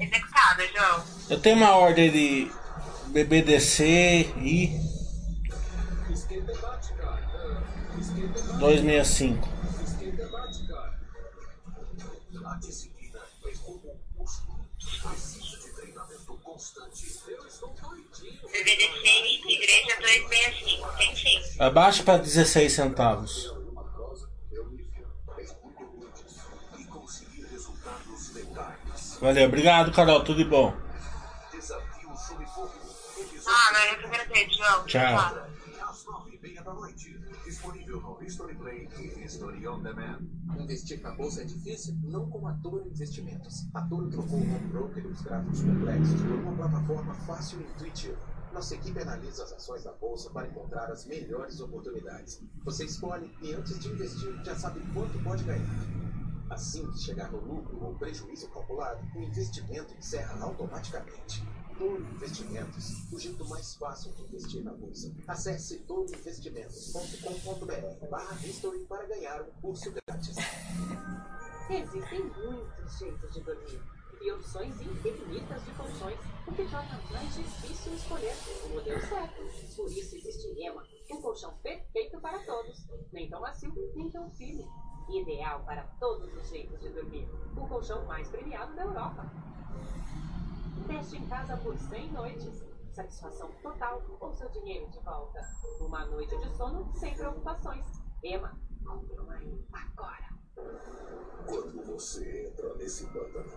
Executada, João. Eu tenho uma ordem de BBDC e 265. A disciplina é como um músculo. Precisa de treinamento constante. Eu estou doidinho. BBDC Igreja 265, entendi. Abaixa para 16 centavos. Valeu, obrigado, Carol, tudo de bom. Desafio sob fogo. Ah, não, eu que agradeço, João. Tchau. Às nove e meia da noite. Disponível no History Play e History On Demand. Investir na bolsa é difícil? Não com a Toro Investimentos. A Toro trocou o home broker e os gráficos complexos por uma plataforma fácil e intuitiva. Nossa equipe analisa as ações da bolsa para encontrar as melhores oportunidades. Você escolhe e antes de investir já sabe quanto pode ganhar. Assim que chegar no lucro ou prejuízo calculado, o investimento encerra automaticamente. Toro Investimentos, o jeito mais fácil de investir na bolsa. Acesse toroinvestimentos.com.br barra history para ganhar um curso grátis. Existem muitos jeitos de dormir e opções infinitas de colchões, o que torna mais difícil escolher o modelo certo. Por isso existe Ema, um colchão perfeito para todos, nem tão macio, nem tão firme. Ideal para todos os jeitos de dormir. O colchão mais premiado da Europa. Teste em casa por 100 noites. Satisfação total ou seu dinheiro de volta. Uma noite de sono sem preocupações. Ema, compre uma agora. Quando você entra nesse pântano,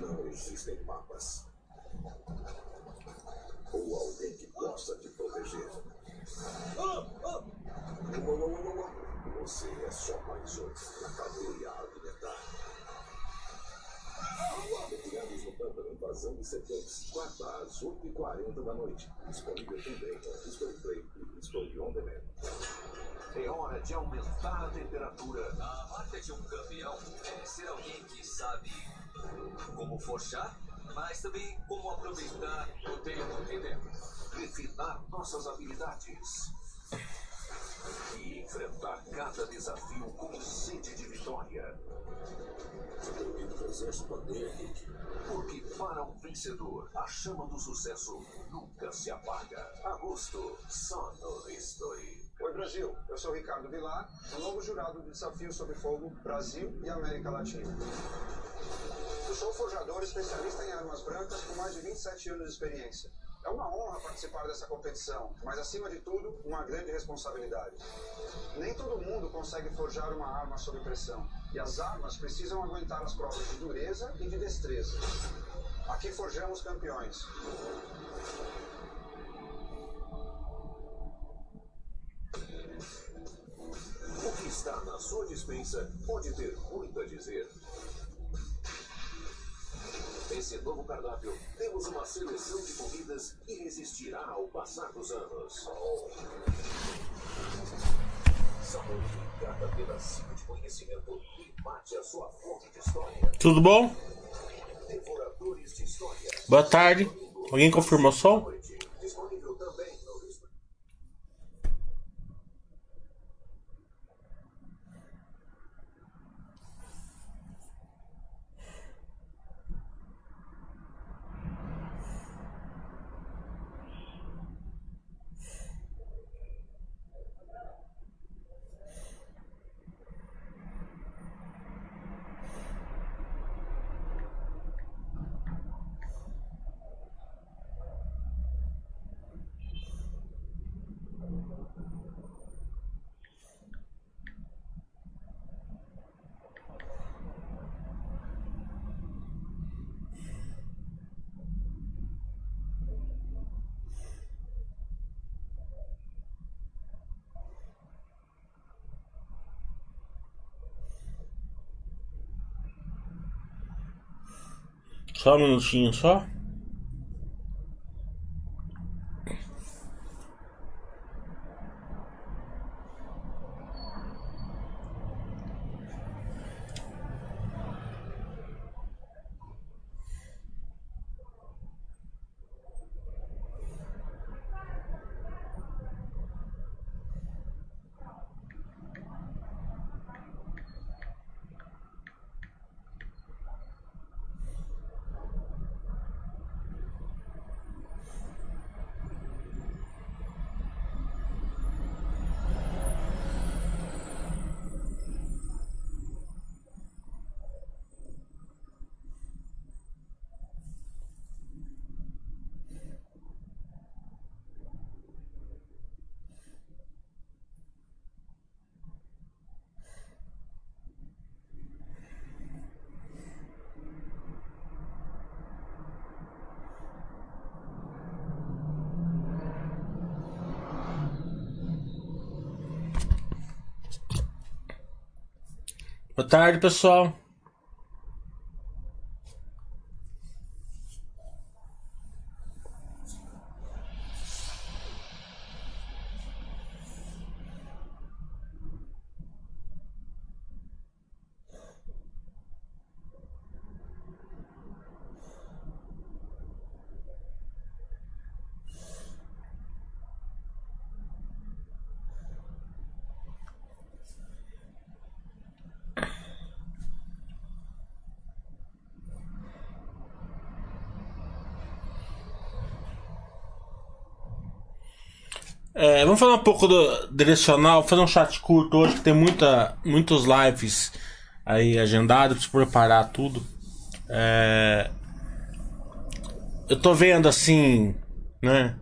não existem mapas. Ou alguém que possa te Você é só mais um na cadeia alimentar. Retirados no pântano, invasão de serpentes. Quarta às 8h40 da noite. Disponível também no History Play e History On Demand. É hora de aumentar a temperatura. A marca de um campeão é ser alguém que sabe como forjar, mas também como aproveitar o tempo de dentro. Refinar nossas habilidades e enfrentar cada desafio com sede de vitória. Porque para um vencedor, a chama do sucesso nunca se apaga. Agosto, só no History. Oi, Brasil. Eu sou Ricardo Vilar, o novo jurado do Desafio Sobre Fogo Brasil e América Latina. Eu sou forjador especialista em armas brancas com mais de 27 anos de experiência. É uma honra participar dessa competição, mas acima de tudo, uma grande responsabilidade. Nem todo mundo consegue forjar uma arma sob pressão, e as armas precisam aguentar as provas de dureza e de destreza. Aqui forjamos campeões. O que está na sua dispensa pode ter muito a dizer. Nesse novo cardápio, temos uma seleção de comidas que resistirá ao passar dos anos. Sabor cada pedacinho de conhecimento e mate a sua fome de história. Tudo bom? Devoradores de história. Boa tarde. Alguém confirmou o som? Disponível também no History. Só um minutinho só. Tarde, pessoal. É, vamos falar um pouco do direcional, fazer um chat curto hoje que tem muita, muitos lives aí agendados para preparar tudo. É, eu tô vendo assim, né,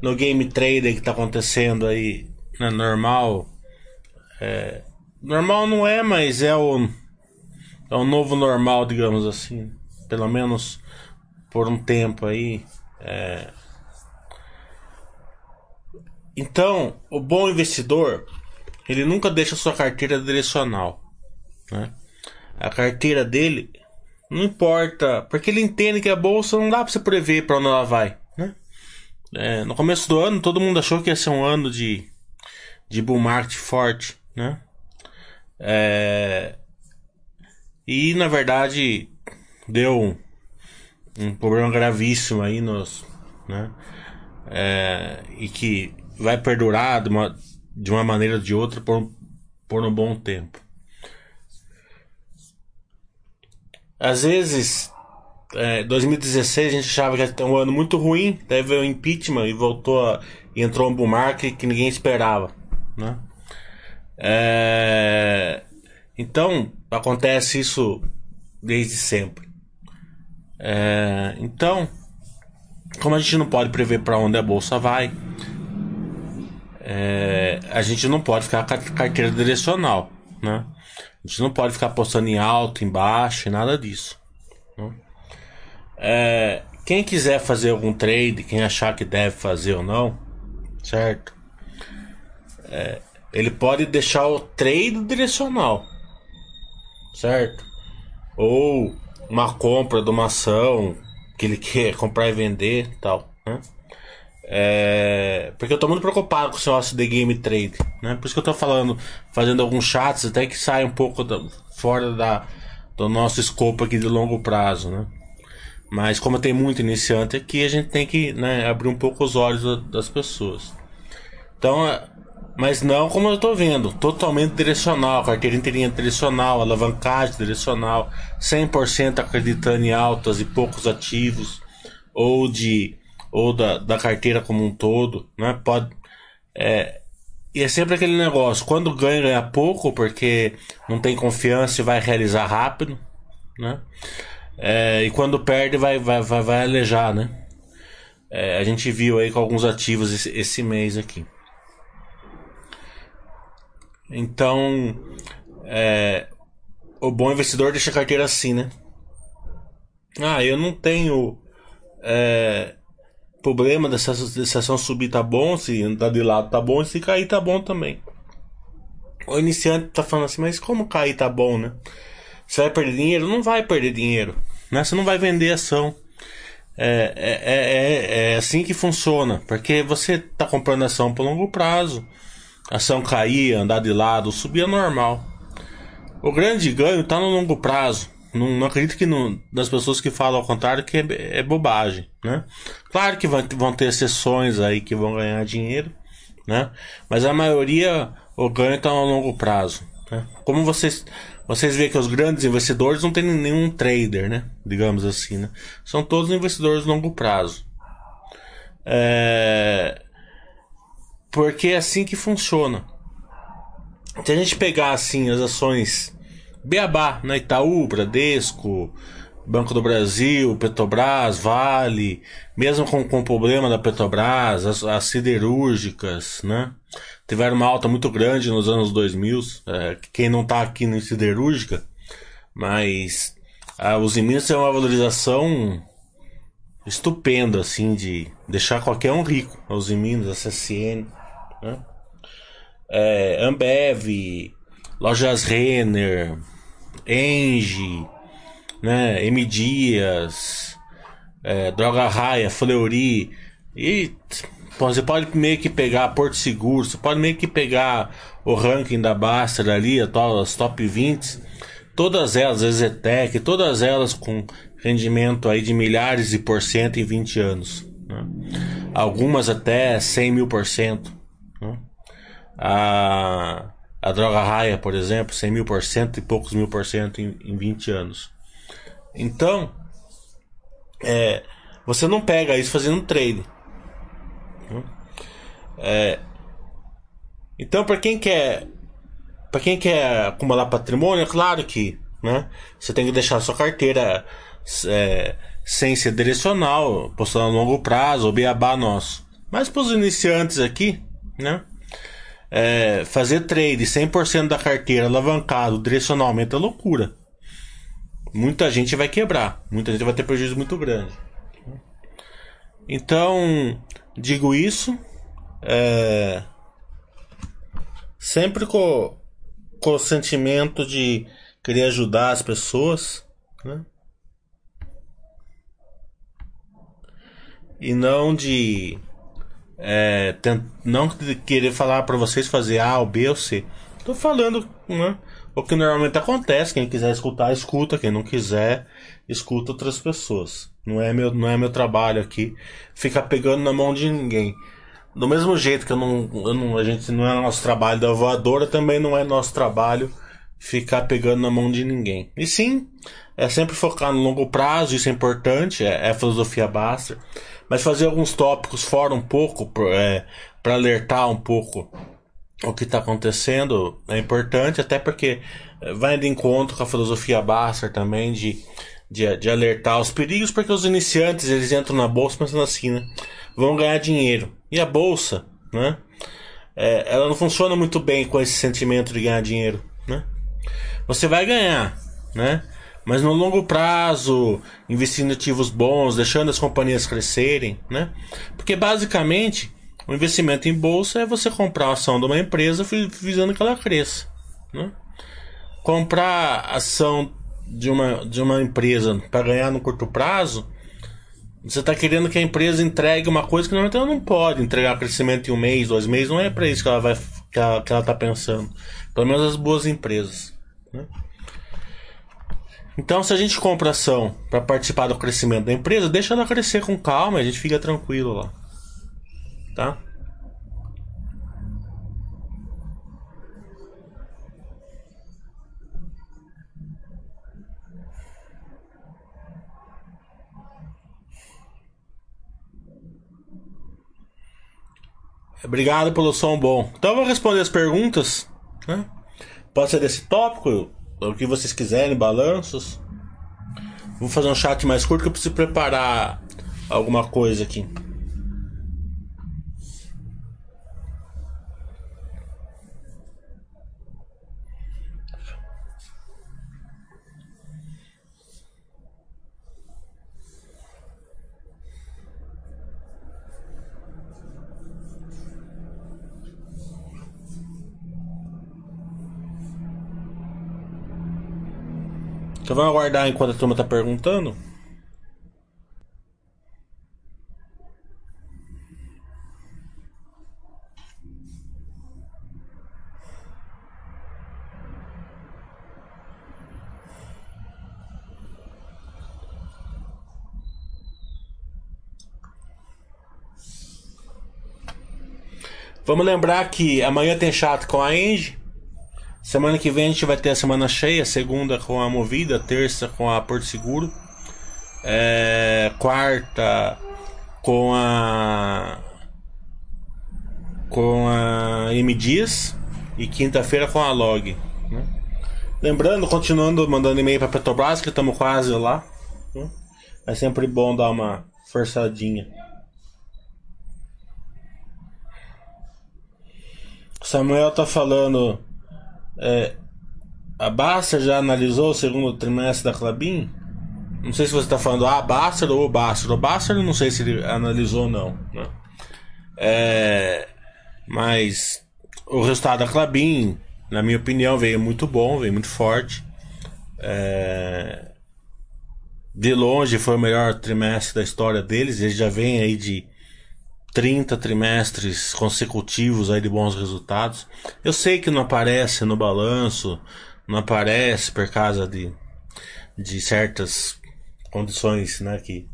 no game trader que tá acontecendo aí, né, normal. É, normal não é, mas é o é o novo normal, digamos assim, pelo menos por um tempo aí. É, então, o bom investidor, ele nunca deixa sua carteira direcional. Né? A carteira dele não importa, porque ele entende que a bolsa não dá para você prever para onde ela vai. Né? É, no começo do ano, todo mundo achou que ia ser um ano de, de bull market forte. Né? É, e na verdade deu um, um problema gravíssimo aí nos. Né? É, e que vai perdurar de uma, de uma maneira ou de outra por, por um bom tempo. Às vezes, é, 2016 a gente achava que era um ano muito ruim, teve o impeachment e voltou a, e entrou um bull market que ninguém esperava, né? É, então acontece isso desde sempre. É, então, como a gente não pode prever para onde a bolsa vai, é, a gente não pode ficar com a carteira direcional, né? A gente não pode ficar postando em alto, em baixo, nada disso. Né? É, quem quiser fazer algum trade, quem achar que deve fazer ou não, certo? É, ele pode deixar o trade direcional, certo? Ou uma compra de uma ação que ele quer comprar e vender, tal, né? É, porque eu tô muito preocupado com o negócio de game trade, né? Por isso que eu tô falando, fazendo alguns chats até que sai um pouco da, fora da, do nosso escopo aqui de longo prazo, né? Mas como tem muito iniciante aqui, a gente tem que né, abrir um pouco os olhos das pessoas. Então, é, mas não como eu tô vendo, totalmente direcional, carteira inteirinha direcional, alavancagem direcional, 100% acreditando em altas e poucos ativos, ou de ou da, da carteira como um todo, né? Pode, é, e é sempre aquele negócio, quando ganha, ganha pouco, porque não tem confiança e vai realizar rápido, né? É, e quando perde, vai, vai, vai, vai alejar, né? É, a gente viu aí com alguns ativos esse, esse mês aqui. Então, é, o bom investidor deixa a carteira assim, né? Ah, eu não tenho é, problema dessa ação subir tá bom, se andar de lado tá bom, se cair tá bom também. O iniciante tá falando assim, mas como cair tá bom, né? Você vai perder dinheiro? Não vai perder dinheiro. Né? Você não vai vender ação. É, é, é, é assim que funciona. Porque você tá comprando ação por longo prazo. Ação cair, andar de lado, subir é normal. O grande ganho tá no longo prazo. Não, não acredito que não, das pessoas que falam ao contrário que é, é bobagem, né? Claro que vão, vão ter exceções aí que vão ganhar dinheiro, né? Mas a maioria o ganho está a longo prazo. Né? Como vocês vocês veem que os grandes investidores não têm nenhum trader, né? Digamos assim, né? São todos investidores longo prazo. É... Porque é assim que funciona. Se a gente pegar assim as ações Beabá, né? Itaú, Bradesco, Banco do Brasil, Petrobras, Vale, mesmo com, com o problema da Petrobras, as, as siderúrgicas, né? Tiveram uma alta muito grande nos anos 2000. É, quem não está aqui no siderúrgica, mas a Uzi Minas tem uma valorização estupenda, assim, de deixar qualquer um rico. A Uzi Minas, a CSN, né? É, Ambev, Lojas Renner, Engie, né, M Dias, é, Droga Raia, Fleury e pô, você pode meio que pegar Porto Seguro, você pode meio que pegar o ranking da Baster ali, as top 20, todas elas, a Zetec, todas elas com rendimento aí de milhares de por cento em 20 anos. Né? Algumas até 100 mil por cento. Né? A, a droga raia, por exemplo, 100 mil por cento e poucos mil por cento em, em 20 anos. Então, é, você não pega isso fazendo trade. É, então, para quem quer para quem quer acumular patrimônio, é claro que né, você tem que deixar sua carteira é, sem ser direcional, postando a longo prazo, ou beabá nosso. Mas para os iniciantes aqui, né, é, fazer trade 100% da carteira alavancado direcionalmente é loucura. Muita gente vai quebrar, muita gente vai ter prejuízo muito grande. Então, digo isso, é, sempre com, com o sentimento de querer ajudar as pessoas, né? E não de é, tent, não querer falar para vocês fazer A ou B ou C. Tô falando, né? O que normalmente acontece, quem quiser escutar, escuta, quem não quiser, escuta outras pessoas. Não é meu, não é meu trabalho aqui ficar pegando na mão de ninguém. Do mesmo jeito que eu não, eu não, a gente não é nosso trabalho da voadora, também não é nosso trabalho ficar pegando na mão de ninguém. E sim, é sempre focar no longo prazo, isso é importante, é, é filosofia basta. Mas fazer alguns tópicos fora um pouco, é, para alertar um pouco o que está acontecendo é importante, até porque vai de encontro com a filosofia Basser também de, de, de, alertar os perigos, porque os iniciantes eles entram na bolsa pensando assim, né? Vão ganhar dinheiro. E a bolsa, né? É, ela não funciona muito bem com esse sentimento de ganhar dinheiro? Você vai ganhar, né? Mas no longo prazo, investindo em ativos bons, deixando as companhias crescerem, né? Porque basicamente o investimento em bolsa é você comprar a ação de uma empresa visando que ela cresça. Né? Comprar ação de uma, de uma empresa para ganhar no curto prazo, você está querendo que a empresa entregue uma coisa que normalmente ela não pode entregar crescimento em um mês, dois meses, não é para isso que ela vai que ela, que ela tá pensando. Pelo menos as boas empresas. Né? Então, se a gente compra ação para participar do crescimento da empresa, deixa ela crescer com calma, a gente fica tranquilo lá tá? Obrigado pelo som bom. Então eu vou responder as perguntas. Né? Pode ser desse tópico, o que vocês quiserem, balanços. Vou fazer um chat mais curto que eu preciso preparar alguma coisa aqui. Então vamos aguardar enquanto a turma tá perguntando. Vamos lembrar que amanhã tem chat com a Angie. Semana que vem a gente vai ter a semana cheia, segunda com a Movida, terça com a Porto Seguro, é, quarta com a com a M Dias e quinta-feira com a Log. Né? Lembrando, continuando mandando e-mail para Petrobras, que estamos quase lá. Né? É sempre bom dar uma forçadinha. Samuel tá falando é, a Baster já analisou o segundo trimestre da Clabin? Não sei se você está falando a Baster ou o Baster. O Baster não sei se ele analisou ou não. Né? É, mas o resultado da Clabin, na minha opinião, veio muito bom, veio muito forte. É, de longe foi o melhor trimestre da história deles. Eles já vêm aí de 30 trimestres consecutivos aí de bons resultados. Eu sei que não aparece no balanço, não aparece por causa de, de certas condições né, que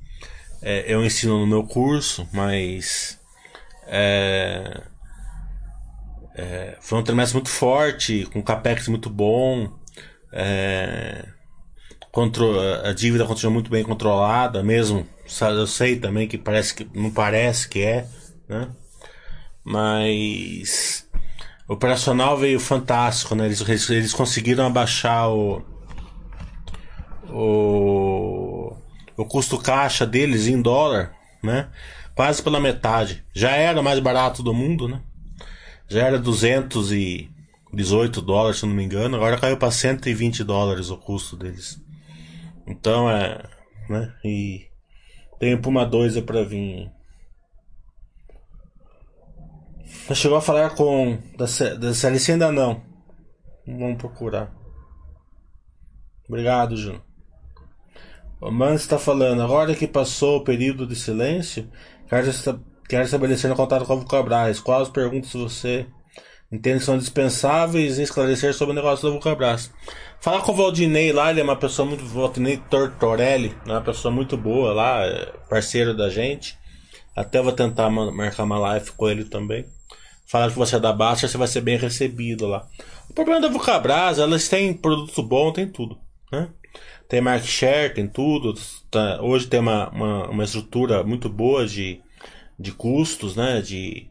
é, eu ensino no meu curso, mas é, é, foi um trimestre muito forte, com capex muito bom, é, a dívida continua muito bem controlada, mesmo eu sei também que parece que não parece que é, né? Mas o operacional veio fantástico, né? Eles, eles conseguiram abaixar o, o o custo caixa deles em dólar, né? Quase pela metade. Já era mais barato do mundo, né? Já era 218 dólares, se não me engano. Agora caiu para 120 dólares o custo deles. Então é, né? E tem Puma 2 para vir. Chegou a falar com da, da CLC ainda não. Vamos procurar. Obrigado, Júnior. O Man está falando, agora que passou o período de silêncio, quero, estabelecer um contato com o Vulcabras. Quais perguntas você entende que são dispensáveis em esclarecer sobre o negócio do Vulcabras? Fala com o Valdinei lá, ele é uma pessoa muito. Valdinei Tortorelli, é uma pessoa muito boa lá, é parceiro da gente. Até vou tentar marcar uma live com ele também. Falar que você é da Baixa, você vai ser bem recebido lá. O problema da Vulcabras, elas têm produto bom, tem tudo, né? tem market share, tem tudo. Tá, hoje tem uma, uma, uma, estrutura muito boa de, de custos, né? De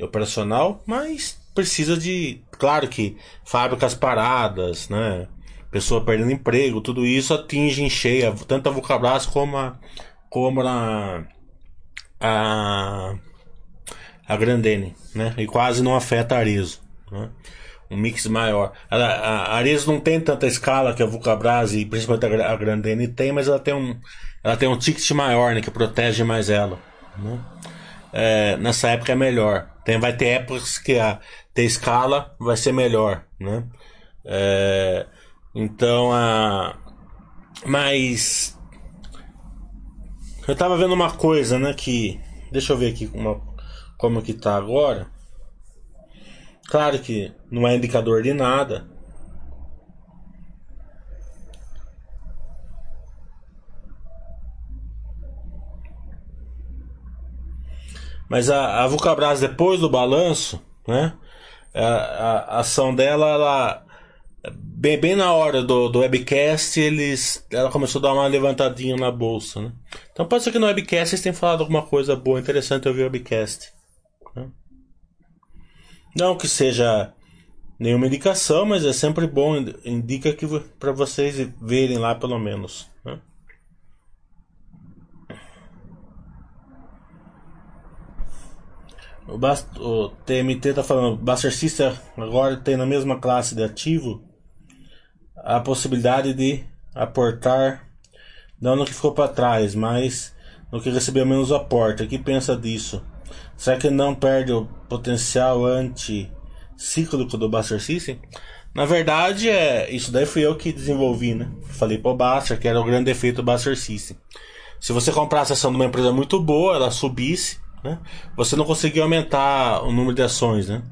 operacional, mas precisa de, claro que fábricas paradas, né? Pessoa perdendo emprego, tudo isso atinge em cheia tanto a Vulcabras como a, como a, a, a Grandene, né? E quase não afeta a Arizo, né? um mix maior. A, a Ares não tem tanta escala que a Vulcabras e principalmente a Grandene tem, mas ela tem um, ela tem um ticket maior, né, que protege mais ela. Né? É, nessa época é melhor. Tem, vai ter épocas que a ter escala vai ser melhor, né? É, então a, mas eu tava vendo uma coisa, né, que deixa eu ver aqui uma, como que tá agora. Claro que não é indicador de nada. Mas a, a Vulcabras, depois do balanço, né? A, a, ação dela, ela, bem, bem na hora do, do webcast, eles, ela começou a dar uma levantadinha na bolsa, né? Então pode ser que no webcast eles tenham falado alguma coisa boa, interessante ouvir o webcast. Né? Não que seja nenhuma indicação, mas é sempre bom, indica que para vocês verem lá pelo menos. Né? O, Bast o TMT está falando, Buster System agora tem na mesma classe de ativo a possibilidade de aportar, não no que ficou para trás, mas no que recebeu menos aporte. O que pensa disso? Será que não perde o potencial anticíclico do Buster System? Na verdade, é, isso daí fui eu que desenvolvi, né? Falei pro Buster que era o grande defeito do Buster System. Se você comprasse a ação de uma empresa muito boa, ela subisse, né? Você não conseguia aumentar o número de ações, né?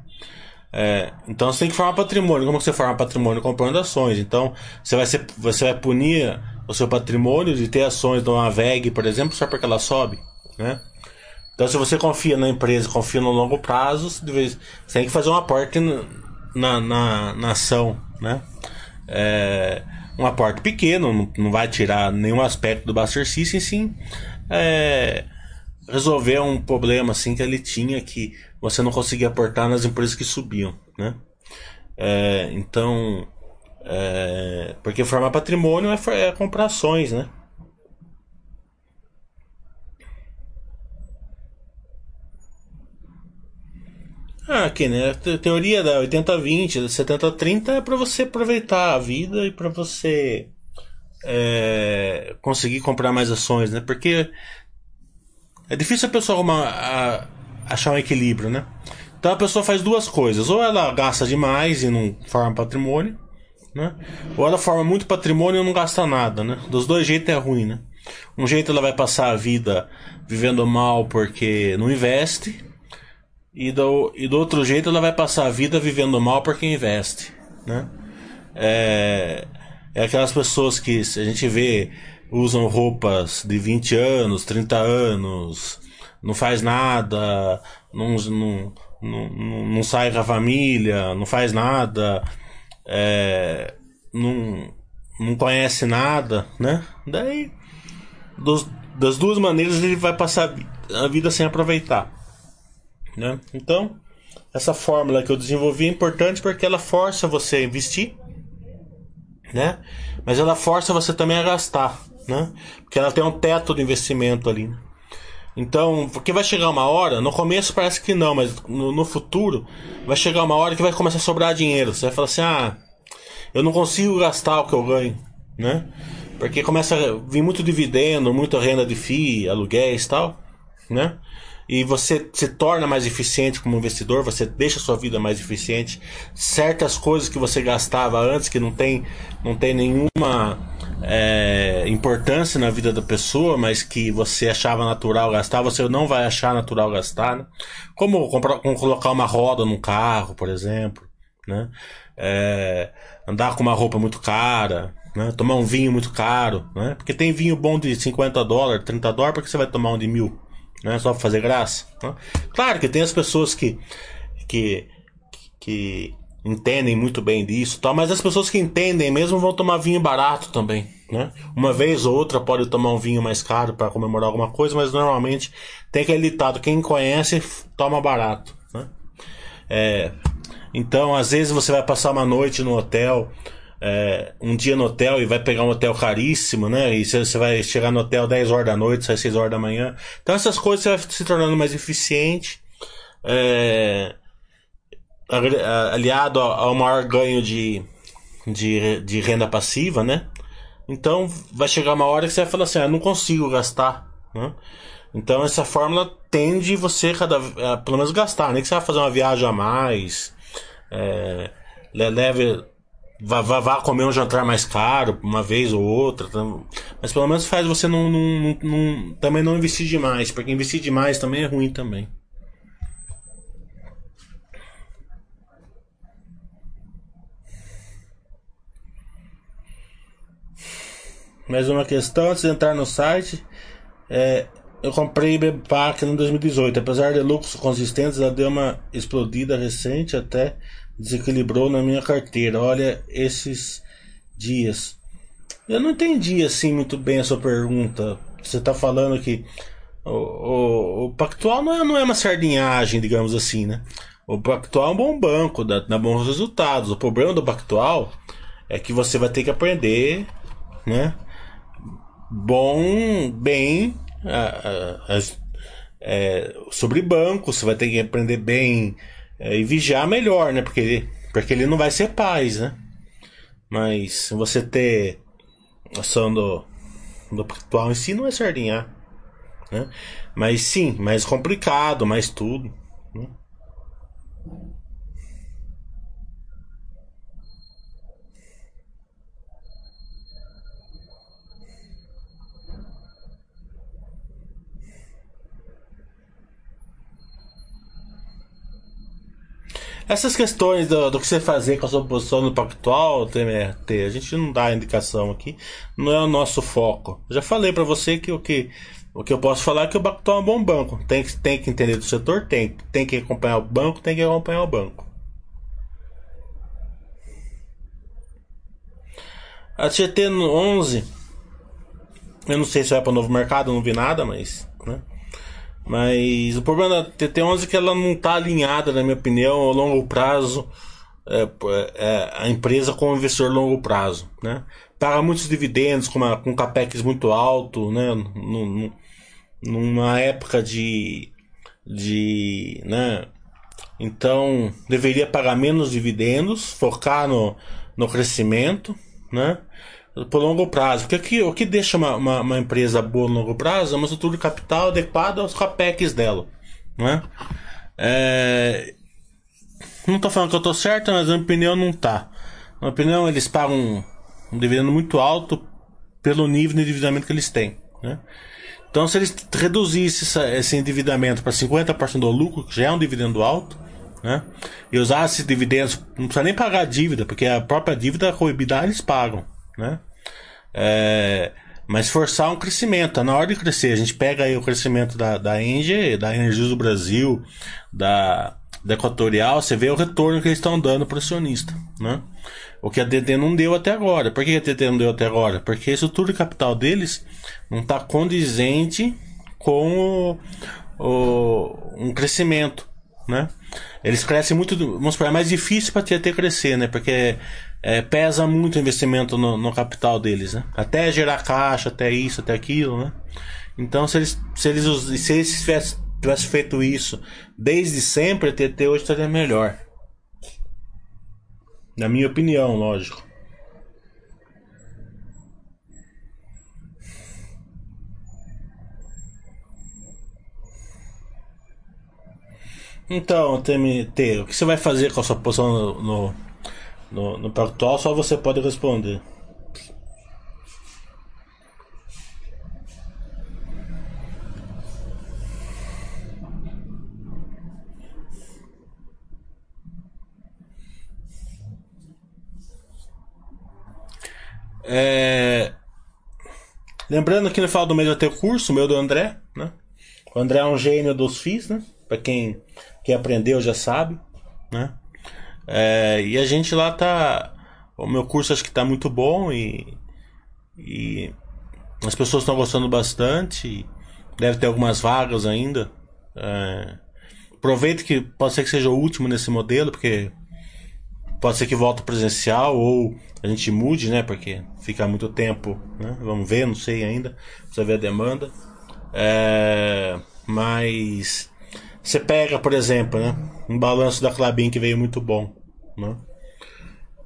É, então você tem que formar patrimônio. Como você forma patrimônio? Comprando ações. Então você vai, ser, você vai punir o seu patrimônio de ter ações de uma VEG, por exemplo, só porque ela sobe, né? Então, se você confia na empresa, confia no longo prazo, você tem que fazer um aporte na, na, na ação, né? É, um aporte pequeno, não, não vai tirar nenhum aspecto do Buster System, sim. É, resolver um problema assim que ele tinha que você não conseguia aportar nas empresas que subiam, né? É, então, é, porque formar patrimônio é, é comprar ações, né? Ah, que né? A teoria da 80-20, da 70-30 é para você aproveitar a vida e para você é, conseguir comprar mais ações, né? Porque é difícil a pessoa a, achar um equilíbrio, né? Então a pessoa faz duas coisas: ou ela gasta demais e não forma patrimônio, né? Ou ela forma muito patrimônio e não gasta nada, né? Dos dois jeitos é ruim, né? Um jeito ela vai passar a vida vivendo mal porque não investe, e do, e do outro jeito ela vai passar a vida vivendo mal porque investe, né? É, é aquelas pessoas que a gente vê usam roupas de 20 anos, 30 anos, não faz nada, não, não, não, não sai com a família, não faz nada, é, não, não conhece nada, né? Daí, dos, das duas maneiras ele vai passar a vida sem aproveitar, né? Então, essa fórmula que eu desenvolvi é importante porque ela força você a investir, né? Mas ela força você também a gastar, né? Porque ela tem um teto de investimento ali. Então, porque vai chegar uma hora, no começo parece que não, mas no, no, futuro vai chegar uma hora que vai começar a sobrar dinheiro. Você vai falar assim: ah, eu não consigo gastar o que eu ganho, né? Porque começa a vir muito dividendo, muita renda de FII, aluguéis tal, né? E você se torna mais eficiente como investidor, você deixa a sua vida mais eficiente. Certas coisas que você gastava antes que não tem, não tem nenhuma é, importância na vida da pessoa, mas que você achava natural gastar, você não vai achar natural gastar, né? Como, comprar, como colocar uma roda num carro, por exemplo, né? É, andar com uma roupa muito cara, né? Tomar um vinho muito caro, né? Porque tem vinho bom de 50 dólares, 30 dólares, porque você vai tomar um de mil, né? Só pra fazer graça. Né? Claro que tem as pessoas que, que, que entendem muito bem disso, tal, mas as pessoas que entendem mesmo vão tomar vinho barato também, né? Uma vez ou outra pode tomar um vinho mais caro para comemorar alguma coisa, mas normalmente tem aquele ditado, quem conhece toma barato, né? É, então, às vezes você vai passar uma noite no hotel, é, um dia no hotel e vai pegar um hotel caríssimo, né? E você vai chegar no hotel 10 horas da noite, sai 6 horas da manhã. Então essas coisas você vai se tornando mais eficiente. É, aliado ao maior ganho de, de, de renda passiva, né? Então vai chegar uma hora que você vai falar assim, ah, não consigo gastar, né? Então essa fórmula tende você cada pelo menos gastar, nem que você vai fazer uma viagem a mais, é, leve vá, vá, vá comer um jantar mais caro uma vez ou outra, mas pelo menos faz você não, não, não, também não investir demais, porque investir demais também é ruim também. Mais uma questão antes de entrar no site. É, eu comprei Bepac em 2018. Apesar de lucros consistentes, ela deu uma explodida recente, até desequilibrou na minha carteira. Olha esses dias. Eu não entendi assim muito bem a sua pergunta. Você está falando que o, o, o, Pactual não é, não é uma sardinhagem, digamos assim, né? O Pactual é um bom banco, dá, dá bons resultados. O problema do Pactual é que você vai ter que aprender, né? Bom, bem é, sobre banco, você vai ter que aprender bem é, e vigiar melhor, né? Porque ele, porque ele não vai ser paz, né? Mas você ter noção do, do atual em é sardinhar, né? Mas sim, mais complicado, mais tudo. Né? Essas questões do, do, que você fazer com a sua posição no Pactual, TMRT, a gente não dá indicação aqui, não é o nosso foco. já falei para você que o que o que eu posso falar é que o Pactual é um bom banco. Tem, tem que entender do setor, tem. Tem que acompanhar o banco, tem que acompanhar o banco. A GT 11, eu não sei se vai para o novo mercado, não vi nada, mas? Mas o problema da TT11 é que ela não está alinhada, na minha opinião, ao longo prazo, é, é, a empresa com o investidor longo prazo, né? Paga muitos dividendos com, uma, com capex muito alto, né? numa época de, de, né? Então, deveria pagar menos dividendos, focar no, no crescimento, né? Por longo prazo. Porque aqui, o que deixa uma, uma, uma, empresa boa no longo prazo é uma estrutura de capital adequada aos capex dela. Não é? Não estou falando que eu estou certo, mas na minha opinião não tá. Na minha opinião, eles pagam um, um dividendo muito alto pelo nível de endividamento que eles têm. Né? Então, se eles reduzissem essa, esse endividamento para 50% do lucro, que já é um dividendo alto, né? e usassem esses dividendos, não precisa nem pagar a dívida, porque a própria dívida, EBITDA, eles pagam. Né? É, mas forçar um crescimento, tá na hora de crescer. A gente pega aí o crescimento da, da Engie, da Energias do Brasil, da, da Equatorial, você vê o retorno que eles estão dando para o acionista. Né? O que a DT não deu até agora. Por que a DT não deu até agora? Porque a estrutura de capital deles não está condizente com o, o, um crescimento. Né? Eles crescem muito. Vamos supor, é mais difícil para a TT crescer, né? Porque é, pesa muito o investimento no, no, capital deles, né? Até gerar caixa, até isso, até aquilo, né? Então, se eles, se eles, se eles tivessem, tivessem feito isso desde sempre, a TT hoje estaria melhor. Na minha opinião, lógico. Então, TMT, o que você vai fazer com a sua posição no, no no, no Pactual só você pode responder. É... Lembrando que no final do mês vai ter curso, o meu do André, né? O André é um gênio dos FIIs, né? Pra quem, quem aprendeu já sabe, né? É, e a gente lá tá. O meu curso acho que tá muito bom e. E as pessoas estão gostando bastante. Deve ter algumas vagas ainda. É, aproveite que pode ser que seja o último nesse modelo, porque pode ser que volte presencial ou a gente mude, né? Porque fica muito tempo, né? Vamos ver, não sei ainda. Precisa ver a demanda. É, mas você pega, por exemplo, né? Um balanço da Clabin que veio muito bom. Né?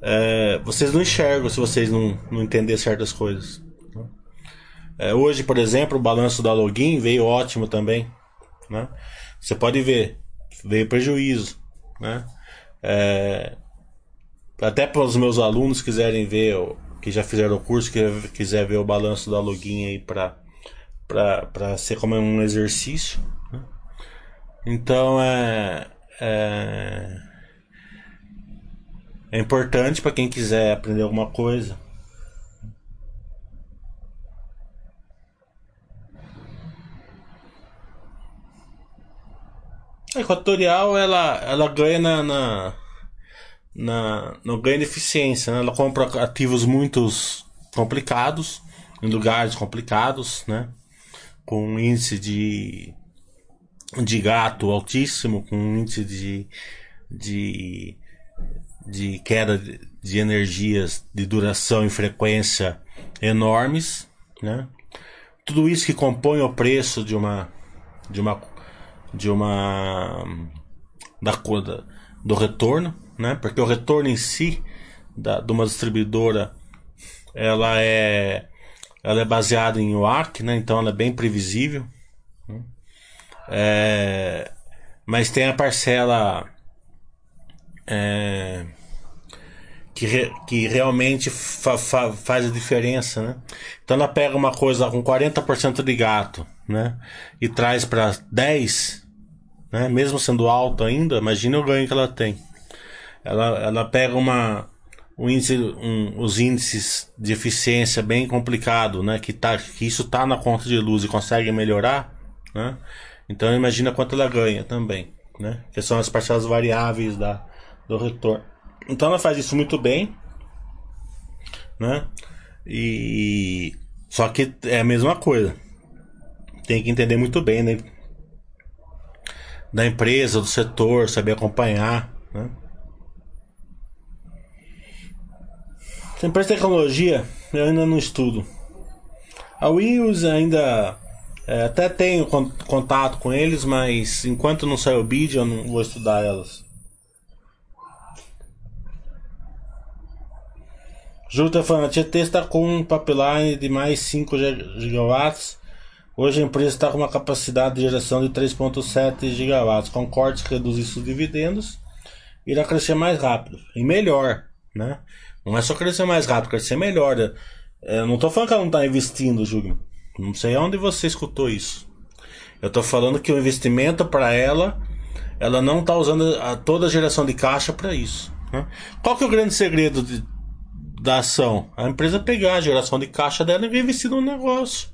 É, vocês não enxergam se vocês não, não entender certas coisas. Né? É, hoje, por exemplo, o balanço da login veio ótimo também. Né? Você pode ver, veio prejuízo. Né? É, até para os meus alunos quiserem ver, que já fizeram o curso, que quiser ver o balanço da login aí para ser como um exercício. Né? Então é, é importante para quem quiser aprender alguma coisa. A Equatorial ela, ela ganha na, na, na no ganho de eficiência, né? ela compra ativos muito complicados em lugares complicados, né? Com um índice de de gato altíssimo, com um índice de, de de queda de energias de duração e frequência enormes, né? Tudo isso que compõe o preço de uma de uma de uma da coda do retorno, né? Porque o retorno em si da, de uma distribuidora ela é ela é baseada em WACC, né? Então ela é bem previsível. Né? É, mas tem a parcela é, que, re, que realmente fa, fa, faz a diferença, né? Então ela pega uma coisa com 40% de gato, né? E traz para 10, né? Mesmo sendo alto ainda, imagina o ganho que ela tem. Ela, ela pega uma um índice, um, os índices de eficiência bem complicado, né? Que, tá, que isso tá na conta de luz e consegue melhorar, né? Então imagina quanto ela ganha também, né? Que são as parcelas variáveis da, do retorno. Então ela faz isso muito bem, né? E só que é a mesma coisa. Tem que entender muito bem, né? Da empresa, do setor, saber acompanhar, né? Empresa de tecnologia, eu ainda não estudo. A Wills ainda é, até tenho contato com eles, mas enquanto não sair o bid, eu não vou estudar elas. Júlio está falando, a Tietê está com um pipeline de mais 5 gigawatts. Hoje a empresa está com uma capacidade de geração de 3.7 gigawatts. Com cortes que reduzir seus dividendos, irá crescer mais rápido e melhor. né? Não é só crescer mais rápido, crescer melhor. né? É, Eu não tô falando que ela não tá investindo, Júlio. Não sei onde você escutou isso. Eu tô falando que o investimento para ela, ela não tá usando a, toda a geração de caixa para isso. né? Qual que é o grande segredo de- da ação? A empresa pegar a geração de caixa dela e reinvestir no negócio.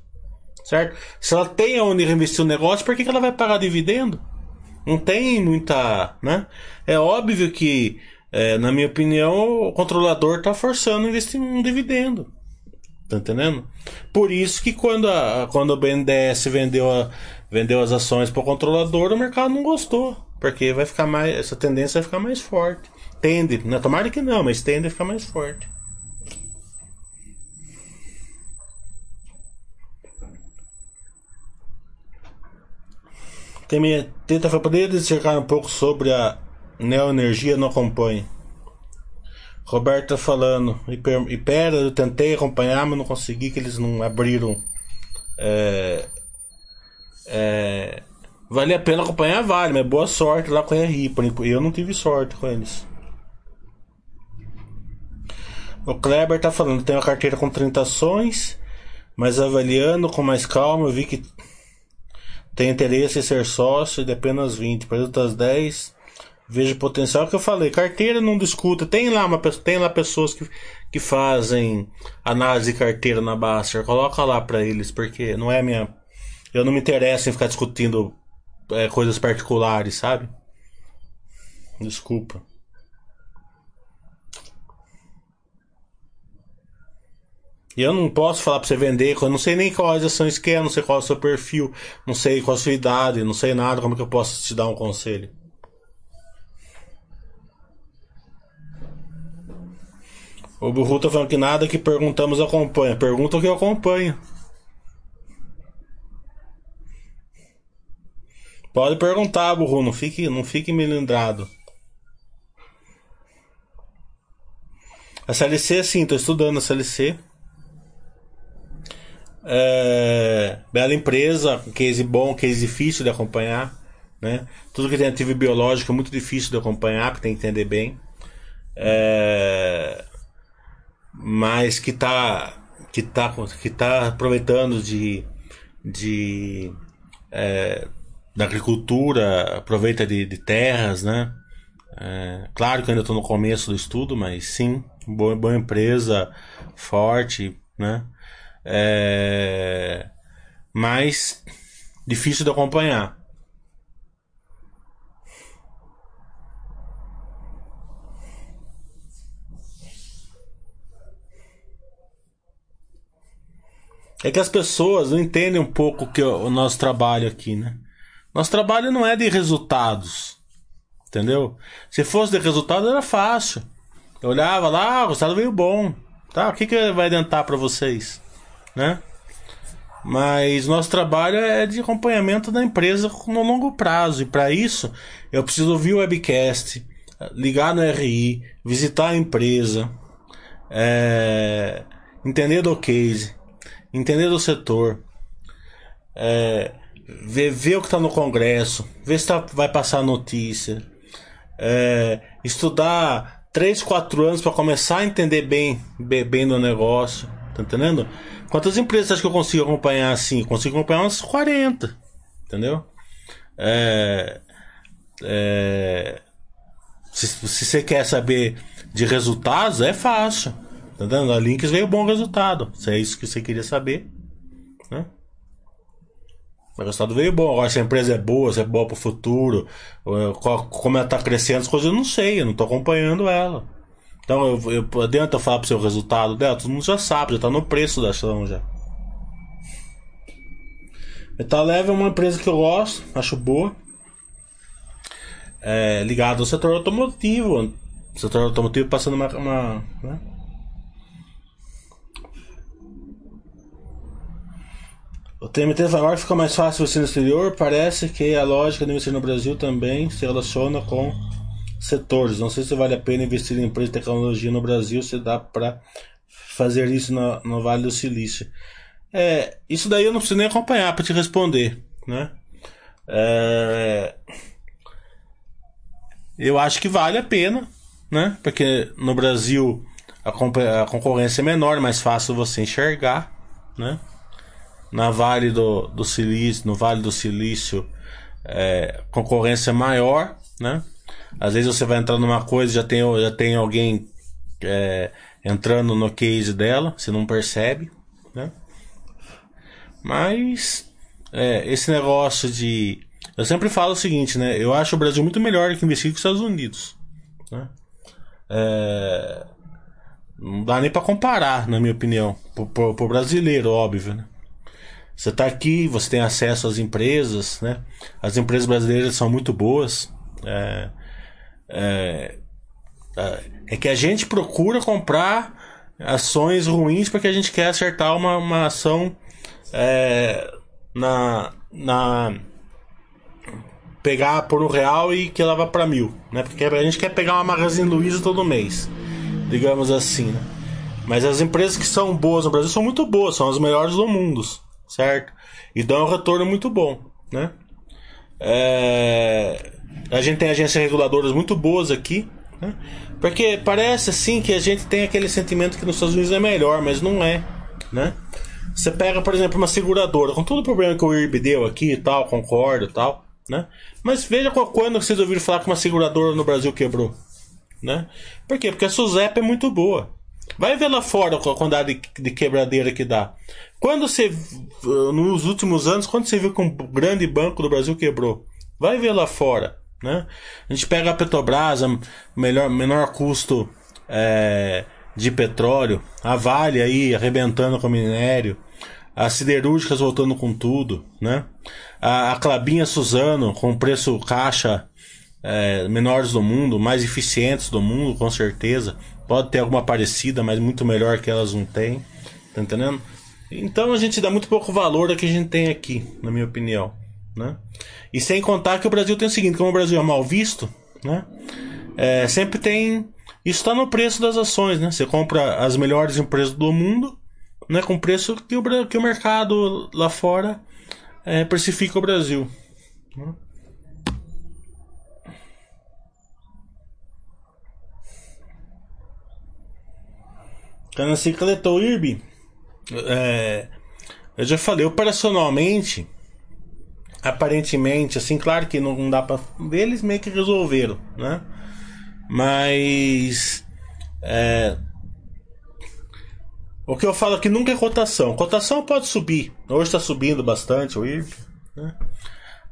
Certo? Se ela tem onde reinvestir no negócio, por que, que ela vai pagar dividendo? Não tem muita. Né? É óbvio que, é, na minha opinião, o controlador está forçando investir um dividendo. Tá entendendo? Por isso que quando, a, quando o BNDES vendeu, a- vendeu as ações para o controlador, o mercado não gostou. Porque vai ficar mais. Essa tendência vai ficar mais forte. Tende, né? Tomara que não, mas tende a ficar mais forte. Tenta poder dissecar um pouco sobre a neoenergia não acompanha. Roberto tá falando, e, per- pera, eu tentei acompanhar, mas não consegui, que eles não abriram. É, é, vale a pena acompanhar, vale, mas boa sorte lá com a RI. por enquanto. Eu não tive sorte com eles. O Kleber tá falando, tem uma carteira com 30 ações, mas avaliando com mais calma, eu vi que tem interesse em ser sócio de apenas 20, para outras 10. Vejo potencial que eu falei, carteira não discuta. Tem lá uma tem lá pessoas que, que fazem análise de carteira na Baster. Coloca lá para eles, porque não é minha eu não me interesso em ficar discutindo é, coisas particulares, sabe? Desculpa. Eu não posso falar pra você vender, eu não sei nem quais ações que é, não sei qual é o seu perfil, não sei qual a sua idade, não sei nada, como que eu posso te dar um conselho? O Burru tá falando que nada que perguntamos acompanha. Pergunta o que eu acompanho. Pode perguntar, Burru, não fique, não fique melindrado. A CLC, sim, tô estudando a. É, bela empresa, case bom, case difícil de acompanhar. Né? Tudo que tem ativo biológico é muito difícil de acompanhar, porque tem que entender bem. É, mas que está que tá, que tá aproveitando de, de é, da agricultura, aproveita de, de terras, né? É, claro que eu ainda estou no começo do estudo, mas sim, boa, boa empresa, forte, né? É, mas difícil de acompanhar. É que as pessoas não entendem um pouco que o o nosso trabalho aqui, né? Nosso trabalho não é de resultados. Entendeu? Se fosse de resultado era fácil. Eu olhava lá, ah, o resultado veio bom. Tá, o que, que vai adiantar para vocês? Né? Mas nosso trabalho é de acompanhamento da empresa no longo prazo. E para isso, eu preciso ouvir o webcast, ligar no RI, visitar a empresa, é, entender do case, entender do setor, é, ver, ver o que está no congresso, ver se tá, vai passar notícia, é, estudar 3, 4 anos para começar a entender bem, bem, bem do negócio. Tá entendendo? Quantas empresas que eu consigo acompanhar assim? Eu consigo acompanhar umas 40. Entendeu? É, é, se, se você quer saber de resultados, é fácil. Tá entendendo? A Links veio bom resultado. Se é isso que você queria saber. Né? O resultado veio bom. Agora, se a empresa é boa, se é boa pro futuro, como ela tá crescendo, as coisas eu não sei, eu não tô acompanhando ela. Então, eu, eu, adianta eu falar pro seu resultado dela? Todo mundo já sabe, já tá no preço da ação já. Metal Leve é uma empresa que eu gosto, acho boa. É, ligado ao setor automotivo. O setor automotivo passando uma. uma né? O TMT agora fica mais fácil investir no exterior. Parece que a lógica de investir no Brasil também se relaciona com setores. Não sei se vale a pena investir em empresa de tecnologia no Brasil, se dá para fazer isso no, no Vale do Silício. É, isso daí eu não preciso nem acompanhar para te responder, né? É, eu acho que vale a pena, né? Porque no Brasil a, concorrência é menor, é mais fácil você enxergar, né? Na Vale do, do Silício, no Vale do Silício, é, concorrência maior, né? Às vezes você vai entrar numa coisa já tem já tem alguém é, entrando no case dela, você não percebe, né? Mas é, esse negócio de. Eu sempre falo o seguinte, né? Eu acho o Brasil muito melhor que investir com os Estados Unidos. Né? É, não dá nem pra comparar, na minha opinião. Pro, pro, pro brasileiro, óbvio, né? Você tá aqui, você tem acesso às empresas, né? As empresas brasileiras são muito boas. É, é, é que a gente procura comprar ações ruins porque a gente quer acertar uma, uma ação é, na, na pegar por um real e que ela vá para mil, né? Porque a gente quer pegar uma Magazine Luiza todo mês, digamos assim, né? Mas as empresas que são boas no Brasil são muito boas, são as melhores do mundo, certo? E dão um retorno muito bom, né? É... A gente tem agências reguladoras muito boas aqui, né? Porque parece assim que a gente tem aquele sentimento que nos Estados Unidos é melhor, mas não é, né? Você pega, por exemplo, uma seguradora, com todo o problema que o IRB deu aqui e tal, concordo e tal, né? Mas veja quando vocês ouviram falar que uma seguradora no Brasil quebrou, né? Por quê? Porque a SUSEP é muito boa. Vai ver lá fora a quantidade de, de quebradeira que dá. Quando você, nos últimos anos, quando você viu que um grande banco do Brasil quebrou? Vai ver lá fora, né? A gente pega a Petrobras, a melhor, menor custo é, de petróleo, a Vale aí arrebentando com minério, as siderúrgicas voltando com tudo, né? A, a Clabinha Suzano com preço caixa é, menores do mundo, mais eficientes do mundo, com certeza. Pode ter alguma parecida, mas muito melhor que elas não têm. Tá entendendo? Então a gente dá muito pouco valor ao que a gente tem aqui, na minha opinião. Né? E sem contar que o Brasil tem o seguinte, como o Brasil é mal visto, né? É, sempre tem. Isso está no preço das ações, né? Você compra as melhores empresas do mundo, né? Com preço que o, que o mercado lá fora é, precifica o Brasil. Né? Canacicleta IRB, é, eu já falei, operacionalmente, aparentemente, assim, claro que não, dá pra. Eles meio que resolveram, né? Mas. É, o que eu falo aqui nunca é cotação. Cotação pode subir. Hoje está subindo bastante o IRB. Né?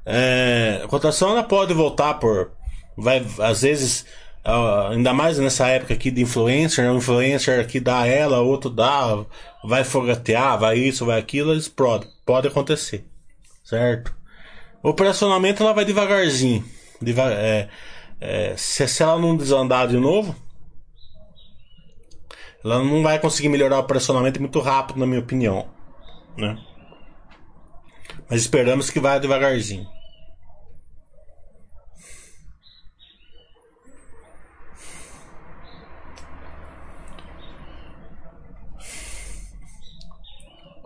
É, cotação ela pode voltar por. Vai, às vezes ainda mais nessa época aqui de influencer, né? Influencer aqui dá ela, outro dá, vai fogatear, vai isso, vai aquilo, eles pode acontecer, certo? Operacionamento ela vai devagarzinho, deva é, é, se, se ela não desandar de novo, ela não vai conseguir melhorar o operacionamento muito rápido, na minha opinião, né? Mas esperamos que vá devagarzinho.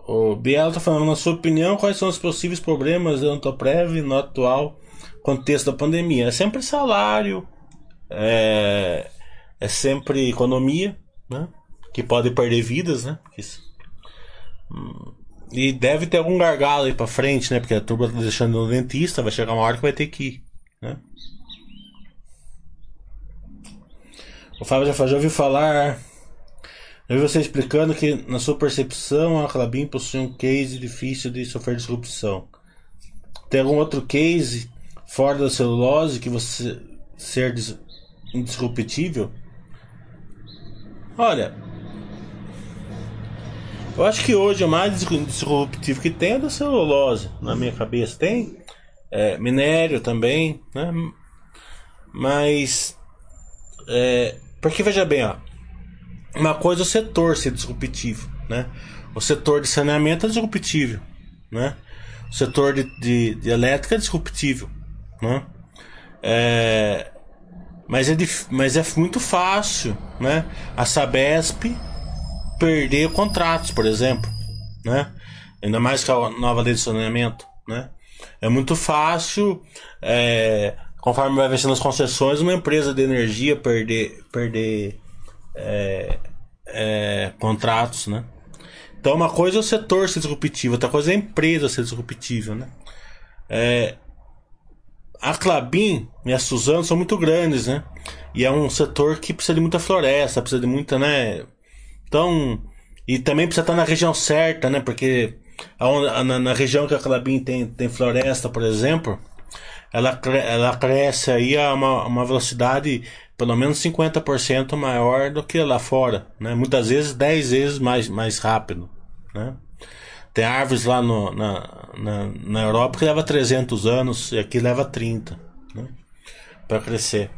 O Biel está falando, na sua opinião, quais são os possíveis problemas da Antoprev no atual contexto da pandemia? É sempre salário, é, é sempre economia, né? Que pode perder vidas, né? E deve ter algum gargalo aí pra frente, né? Porque a turma tá deixando no dentista, vai chegar uma hora que vai ter que ir, né? O Fábio já, já ouviu falar eu vi você explicando que, na sua percepção, a Clabin possui um case difícil de sofrer disrupção. Tem algum outro case fora da celulose que você ser indisruptível? Olha, eu acho que hoje o mais disruptivo que tem é da celulose, na minha cabeça. Tem é, minério também, né? Mas, é, porque veja bem, ó, uma coisa é o setor ser disruptivo, né? O setor de saneamento é disruptível, né? O setor de, de, de elétrica é disruptível, né? É, mas, é, mas é muito fácil, né? A Sabesp perder contratos, por exemplo, né? Ainda mais com a nova lei de saneamento, né? É muito fácil é, conforme vai vencendo as concessões, uma empresa de energia perder, perder é, é, contratos, né? Então uma coisa é o setor ser disruptivo, outra coisa é a empresa ser disruptiva, né? É, a Clabin e a Suzano são muito grandes, né? E é um setor que precisa de muita floresta, precisa de muita, né? Então, e também precisa estar na região certa, né? Porque a, na, na, região que a Clabin tem, tem floresta, por exemplo, ela, ela cresce aí a uma, uma velocidade pelo menos 50% maior do que lá fora, né? Muitas vezes 10 vezes mais, mais rápido, né? Tem árvores lá no, na, na, na Europa que leva 300 anos e aqui leva 30, né? Para crescer.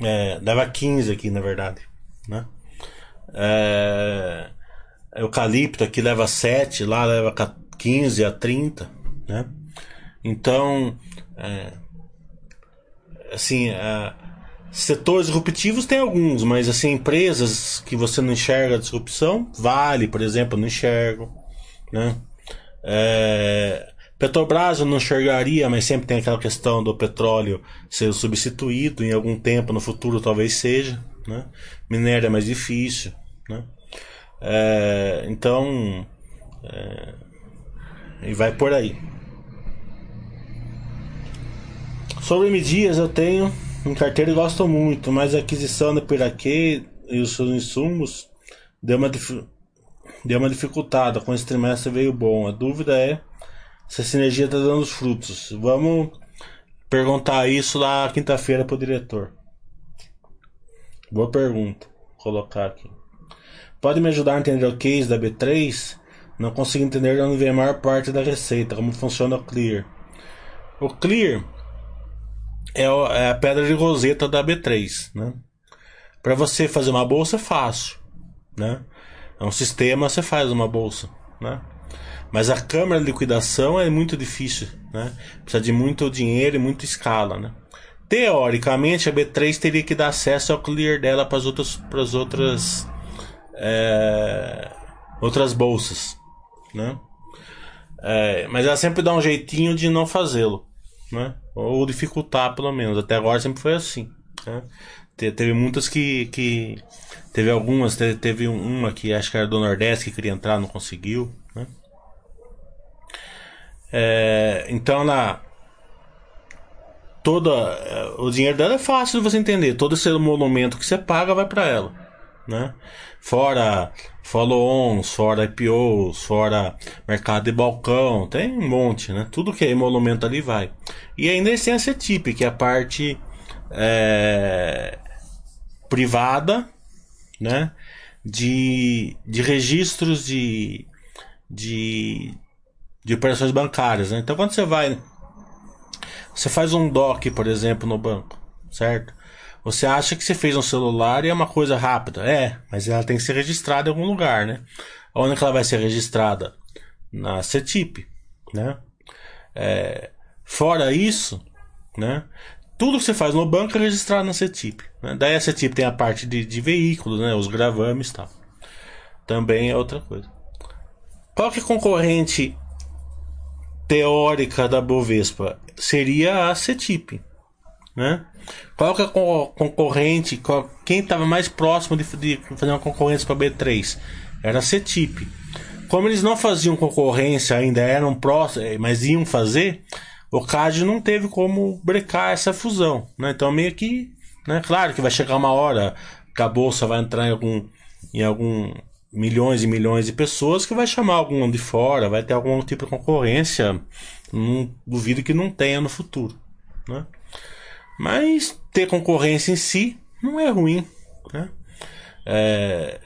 É, leva 15 aqui, na verdade, né? É, eucalipto aqui leva 7, lá leva 15 a 30, né? Então, é, assim, é, setores disruptivos tem alguns, mas assim, empresas que você não enxerga a disrupção, Vale, por exemplo, não enxergo, né? É, Petrobras eu não enxergaria, mas sempre tem aquela questão do petróleo ser substituído em algum tempo no futuro talvez seja, né? Minério é mais difícil, né? É, então, é, e vai por aí. Sobre medias eu tenho em carteira e gosto muito, mas a aquisição da Piraquê e os seus insumos deu uma, deu uma dificultada. Com esse trimestre veio bom. A dúvida é se a sinergia está dando os frutos. Vamos perguntar isso lá quinta-feira para o diretor. Boa pergunta. Vou colocar aqui. Pode me ajudar a entender o case da B3? Não consigo entender de onde vem a maior parte da receita, como funciona o Clear. O Clear é a pedra de roseta da B3, né? Para você fazer uma bolsa é fácil, né? É um sistema, você faz uma bolsa, né? Mas a câmara de liquidação é muito difícil, né? Precisa de muito dinheiro e muita escala, né? Teoricamente, a B3 teria que dar acesso ao clear dela para as outras, pras outras, é, outras bolsas, né? É, mas ela sempre dá um jeitinho de não fazê-lo, né? Ou dificultar, pelo menos. Até agora sempre foi assim. Né? teve muitas que, que. Teve algumas, teve, teve uma que acho que era do Nordeste que queria entrar, não conseguiu. Né? É, então ela. Toda, é, o dinheiro dela é fácil de você entender. Todo esse monumento que você paga vai para ela. Né? Fora follow-ons, fora IPOs, fora mercado de balcão, tem um monte, né? Tudo que é emolumento ali vai. E ainda a CETIP, que é a parte é, privada, né? De, de registros de, de, de operações bancárias, né? Então quando você vai, você faz um DOC, por exemplo, no banco, certo? Você acha que você fez um celular e é uma coisa rápida. É, mas ela tem que ser registrada em algum lugar, né? Onde que ela vai ser registrada? Na CETIP, né? É, fora isso, né? Tudo que você faz no banco é registrado na CETIP. Né? Daí a CETIP tem a parte de, de veículos, né? Os gravames e tal. Também é outra coisa. Qual que é concorrente teórica da Bovespa? Seria a CETIP, né? Qual que é a concorrente? Qual, quem estava mais próximo de, de, fazer uma concorrência para a B3? Era a CETIP. Como eles não faziam concorrência ainda, eram próximos, eh, mas iam fazer, o CAD não teve como brecar essa fusão. Né? Então, meio que. Né? Claro que vai chegar uma hora que a bolsa vai entrar em algum. Em algum milhões e milhões de pessoas que vai chamar algum de fora, vai ter algum tipo de concorrência. Não duvido que não tenha no futuro. Né? Mas ter concorrência em si não é ruim. Né? É,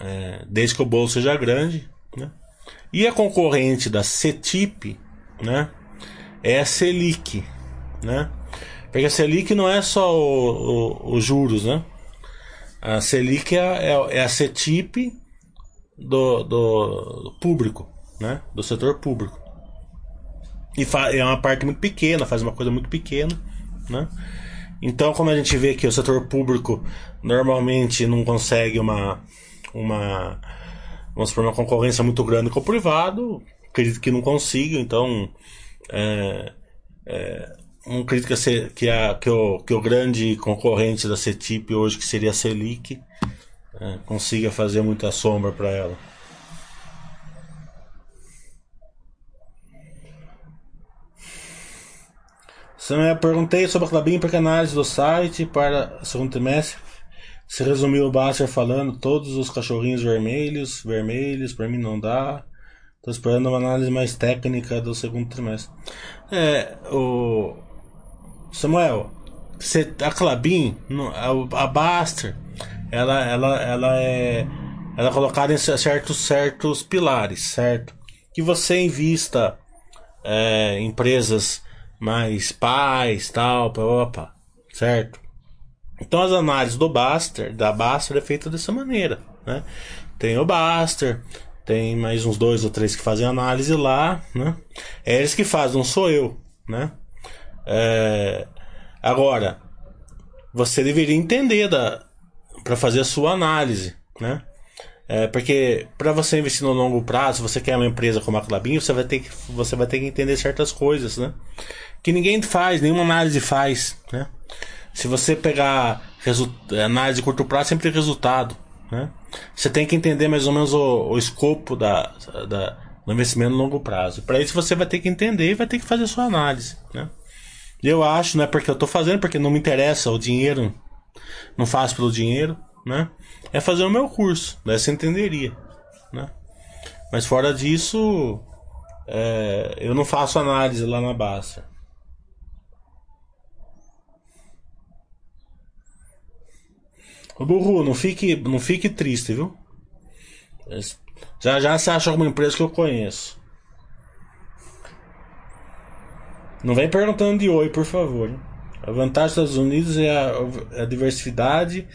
é, desde que o bolo seja grande. Né? E a concorrente da CETIP né, é a Selic. Né? Porque a Selic não é só os juros. Né? A Selic é, é, é a CETIP do, do, público, né? do setor público. E é uma parte muito pequena, faz uma coisa muito pequena. Né? Então, como a gente vê que o setor público normalmente não consegue uma, uma, vamos supor, uma concorrência muito grande com o privado, acredito que não consiga, então é, é, um crítica ser- que, a, que, o, que o grande concorrente da CETIP hoje, que seria a Selic, é, consiga fazer muita sombra para ela. Samuel, perguntei sobre a Clabin porque a análise do site para o segundo trimestre se resumiu o Basser falando todos os cachorrinhos vermelhos, vermelhos, para mim não dá. Tô esperando uma análise mais técnica do segundo trimestre. É, o Samuel, você, a Clabin, a, a Baster, ela, ela, ela é, ela é colocada em certos, certos pilares, certo? Que você invista é, em empresas mais pais, tal, pá, pá, certo? Então as análises do Baster, da Baster é feita dessa maneira, né? Tem o Baster, tem mais uns dois ou três que fazem análise lá, né? É eles que fazem, não sou eu, né? É, Agora, você deveria entender da para fazer a sua análise, né? É, porque para você investir no longo prazo, você quer uma empresa como a Clabin, você vai ter que você vai ter que entender certas coisas, né? Que ninguém faz, nenhuma análise faz, né? Se você pegar análise de curto prazo, sempre tem resultado, né? Você tem que entender mais ou menos o, o escopo da, da, do investimento no longo prazo. Para isso você vai ter que entender e vai ter que fazer a sua análise, né? Eu acho, não é porque eu tô fazendo, porque não me interessa o dinheiro, não faço pelo dinheiro, né? É fazer o meu curso, daí você entenderia, né? Mas fora disso, é, eu não faço análise lá na Basta. Ô Burru, não fique, não fique triste, viu? Já já você acha alguma empresa que eu conheço. Não vem perguntando de oi, por favor. A vantagem dos Estados Unidos é a, a diversidade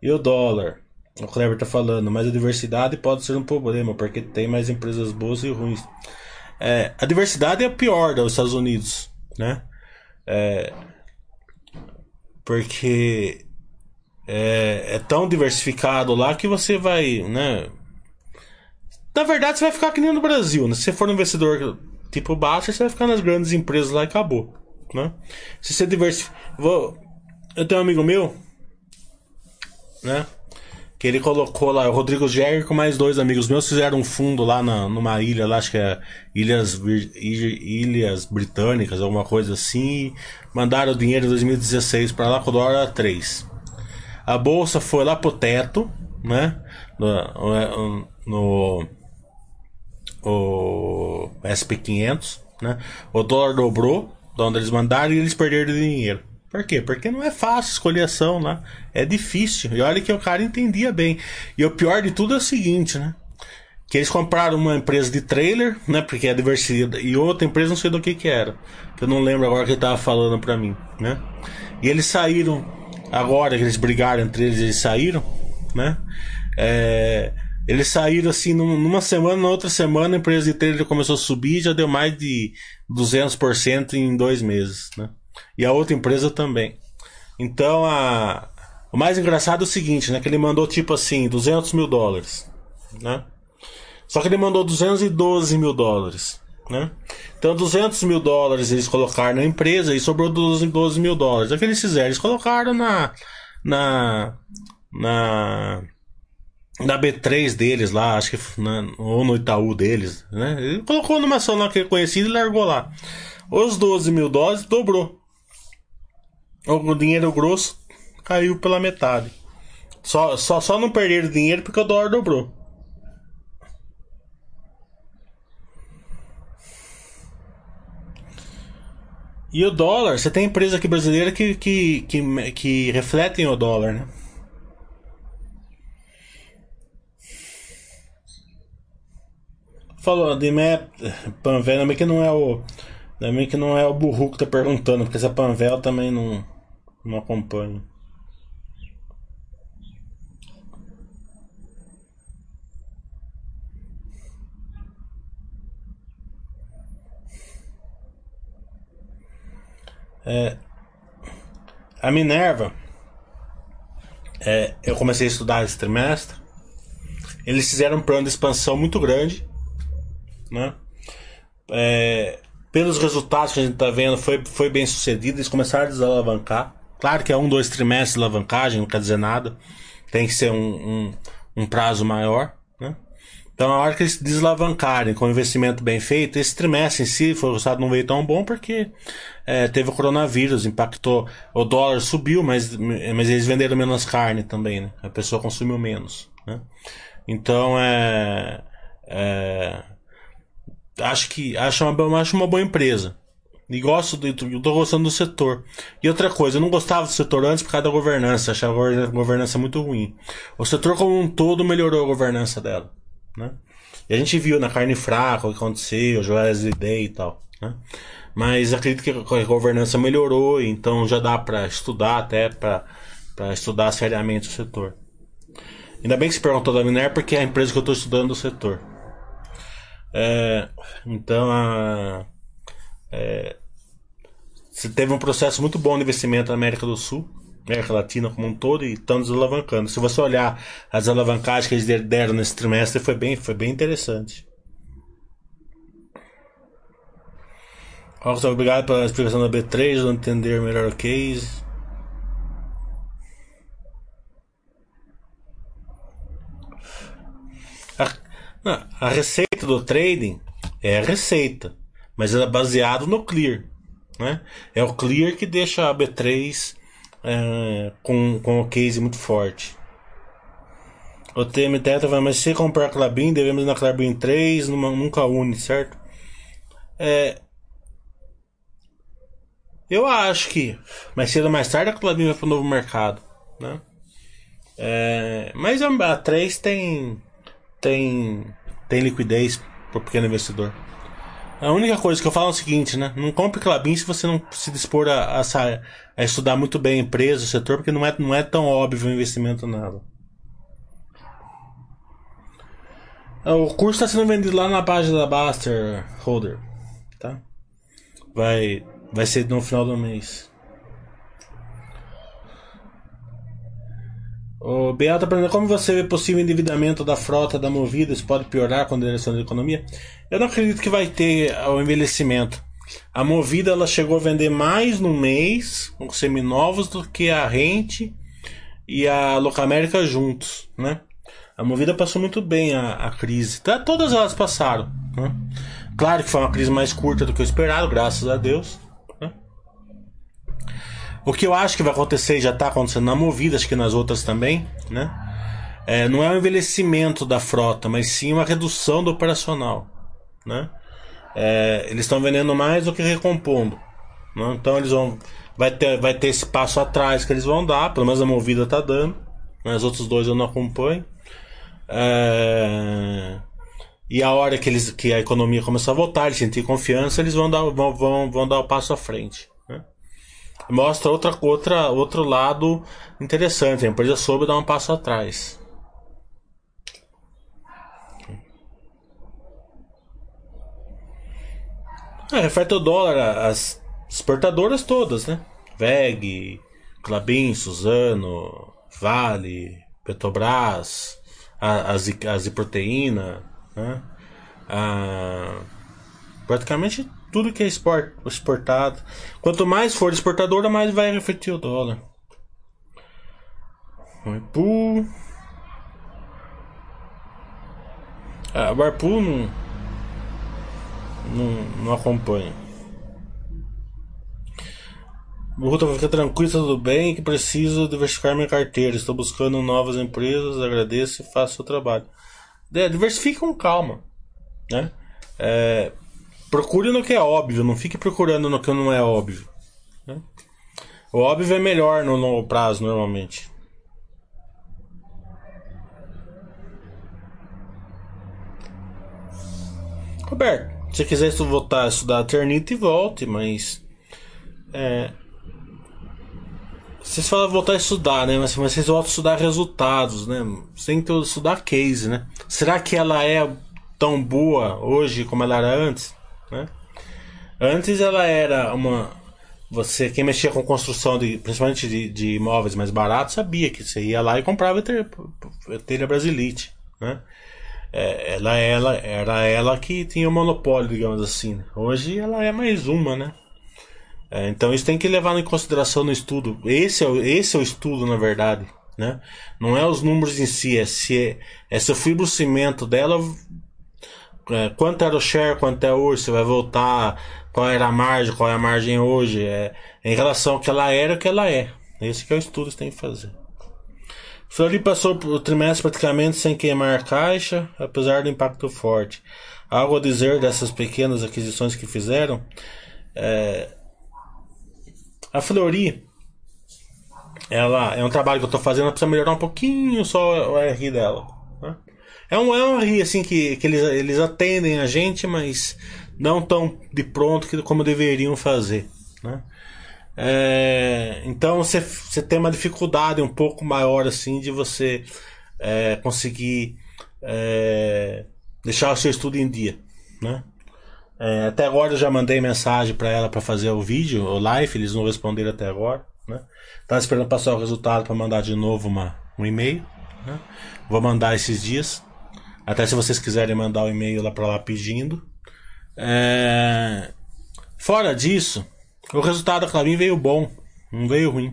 e o dólar. O Kleber tá falando, mas a diversidade pode ser um problema, porque tem mais empresas boas e ruins. É, a diversidade é a pior dos Estados Unidos, né? É, porque é, é tão diversificado lá que você vai, né? Na verdade, você vai ficar que nem no Brasil, né? Se você for um investidor tipo baixo, você vai ficar nas grandes empresas lá e acabou, né? Se você diversificar... Eu tenho um amigo meu, né? Que ele colocou lá, o Rodrigo Jäger com mais dois amigos meus fizeram um fundo lá na, numa ilha, lá acho que é Ilhas, Ilhas Britânicas, alguma coisa assim, mandaram o dinheiro em 2016 para lá com o dólar era 3. A bolsa foi lá pro teto, né? No, no, o SP500, né? O dólar dobrou, de onde eles mandaram, e eles perderam dinheiro. Por quê? Porque não é fácil escolher ação lá. É difícil. E olha que o cara entendia bem. E o pior de tudo é o seguinte, né? Que eles compraram uma empresa de trailer, né? Porque é diversidade. E outra empresa, não sei do que que era. Que eu não lembro agora que ele tava falando pra mim, né? E eles saíram, agora que eles brigaram entre eles, eles saíram, né? É, eles saíram assim num- numa semana, na outra semana a empresa de trailer começou a subir já deu mais de 200% em dois meses, né? E a outra empresa também. Então, a... o mais engraçado é o seguinte, né? Que ele mandou tipo assim, 200 mil dólares, né? Só que ele mandou 212 mil dólares, né? Então, 200 mil dólares eles colocaram na empresa e sobrou 12, 12 mil dólares. O que eles fizeram? Eles colocaram na... Na... Na... Na B3 deles lá, acho que na, ou no Itaú deles, né? Ele colocou numa ação lá que é conhecida e largou lá. Os 12 mil dólares dobrou. O dinheiro grosso caiu pela metade. Só, só, só não perderam dinheiro porque o dólar dobrou. E o dólar, você tem empresa aqui brasileira que, que, que, que refletem o dólar, né? Falou, de também que não é o. Também que não é o burro que tá perguntando, porque essa Panvel também não, não acompanha. É, a Minerva, é, eu comecei a estudar esse trimestre. Eles fizeram um plano de expansão muito grande, né? É, pelos resultados que a gente está vendo, foi, foi bem sucedido. Eles começaram a desalavancar. Claro que é um, dois trimestres de alavancagem, não quer dizer nada. Tem que ser um, um, um prazo maior. Né? Então, a hora que eles desalavancarem com investimento bem feito, esse trimestre em si, foi, o resultado não veio tão bom porque é, teve o coronavírus, impactou. O dólar subiu, mas, mas eles venderam menos carne também. Né? A pessoa consumiu menos. Né? Então, é, é acho que acho uma, acho uma boa empresa. E gosto do, eu tô gostando do setor. E outra coisa, eu não gostava do setor antes por causa da governança, achava a governança muito ruim. O setor como um todo melhorou a governança dela, né? E a gente viu na carne fraca o que aconteceu, Joesley Day e tal, né? Mas acredito que a governança melhorou, então já dá para estudar até para estudar seriamente o setor. Ainda bem que se perguntou da Miner porque é a empresa que eu estou estudando o setor. É, então, a, é, você teve um processo muito bom de investimento na América do Sul, América Latina como um todo, e estão desalavancando. Se você olhar as alavancagens que eles deram nesse trimestre, foi bem, foi bem interessante. Obrigado pela explicação da B3, não entender melhor o case. A, a receita do trading é a receita, mas ela é baseada no clear. Né? É o clear que deixa a B3 é, com, com o case muito forte. O TM Teta vai, mas se comprar Clabin, devemos na Clabin 3, numa, nunca une, certo? É, eu acho que mais cedo ou mais tarde a Clabin vai para o novo mercado. Né? É, mas a 3 tem tem, tem liquidez para o pequeno investidor. A única coisa que eu falo é o seguinte, né? Não compre Clabin se você não se dispor a, a, a, estudar muito bem a empresa, o setor, porque não é, não é tão óbvio o investimento nada. O curso está sendo vendido lá na página da Baster Holder, tá? Vai, vai ser no final do mês. O Beata pergunta como você vê possível endividamento da frota da Movida, isso pode piorar com a direção da economia? Eu não acredito que vai ter o envelhecimento. A Movida ela chegou a vender mais no mês com seminovos do que a Rente e a Locamérica juntos, né? A Movida passou muito bem a, a crise. Tá, todas elas passaram. Né? Claro que foi uma crise mais curta do que o esperado, graças a Deus. O que eu acho que vai acontecer, já está acontecendo na Movida, acho que nas outras também, né? É, não é um envelhecimento da frota, mas sim uma redução do operacional, né? É, eles estão vendendo mais do que recompondo, né? então eles vão vai ter vai ter esse passo atrás que eles vão dar, pelo menos a Movida está dando, mas os outros dois eu não acompanho. É, e a hora que eles que a economia começar a voltar, eles sentir confiança, eles vão dar vão, vão, vão dar o passo à frente mostra outra, outra, outro lado interessante. A empresa soube dar um passo atrás. É, reflete o dólar, as exportadoras todas, né? VEG, Clabin, Suzano, Vale, Petrobras, a, a, a Ziproteína, né? A, praticamente tudo que é export, exportado. Quanto mais for exportadora, mais vai refletir o dólar. Barpool. Ah, Barpool não, não, não acompanha. Ruta fica tranquilo, tudo bem, que preciso diversificar minha carteira. Estou buscando novas empresas, agradeço e faço o trabalho. Diversifique com calma. Né? É, Procure no que é óbvio, não fique procurando no que não é óbvio. Né? O óbvio é melhor no longo prazo, normalmente. Roberto, se quiser voltar a estudar a Ternita, volte, mas. É, vocês falam voltar a estudar, né? Mas, mas vocês voltam a estudar resultados, né? Você tem que estudar case, né? Será que ela é tão boa hoje como ela era antes? Né? Antes ela era uma. Você, quem mexia com construção, de, principalmente de, de imóveis mais baratos, sabia que você ia lá e comprava telha, telha Brasilite. Né? é, ela, ela era ela que tinha o monopólio, digamos assim. Hoje ela é mais uma, né? É, então isso tem que levar em consideração no estudo. Esse é, o- esse é o estudo, na verdade. Né? Não é os números em si, é se, é se o fibrocimento dela. É, quanto era o share, quanto é hoje, se vai voltar, qual era a margem, qual é a margem hoje. É, em relação ao que ela era o que ela é. Esse que é o estudo que você tem que fazer. Flori passou o trimestre praticamente sem queimar caixa, apesar do impacto forte. Algo a dizer dessas pequenas aquisições que fizeram? É, a Flori, ela é um trabalho que eu estou fazendo, precisa melhorar um pouquinho só o RI dela. É um, é um assim que, que eles, eles atendem a gente, mas não tão de pronto que, como deveriam fazer. Né? É, então você, você tem uma dificuldade um pouco maior assim de você é, conseguir é, deixar o seu estudo em dia, né? É, até agora eu já mandei mensagem para ela para fazer o vídeo, o live, eles não responderam até agora, né? Esperando passar o resultado para mandar de novo uma, um e-mail, né? Vou mandar esses dias. Até se vocês quiserem mandar o e-mail lá para lá pedindo. É, Fora disso, o resultado da Clabin veio bom, não veio ruim.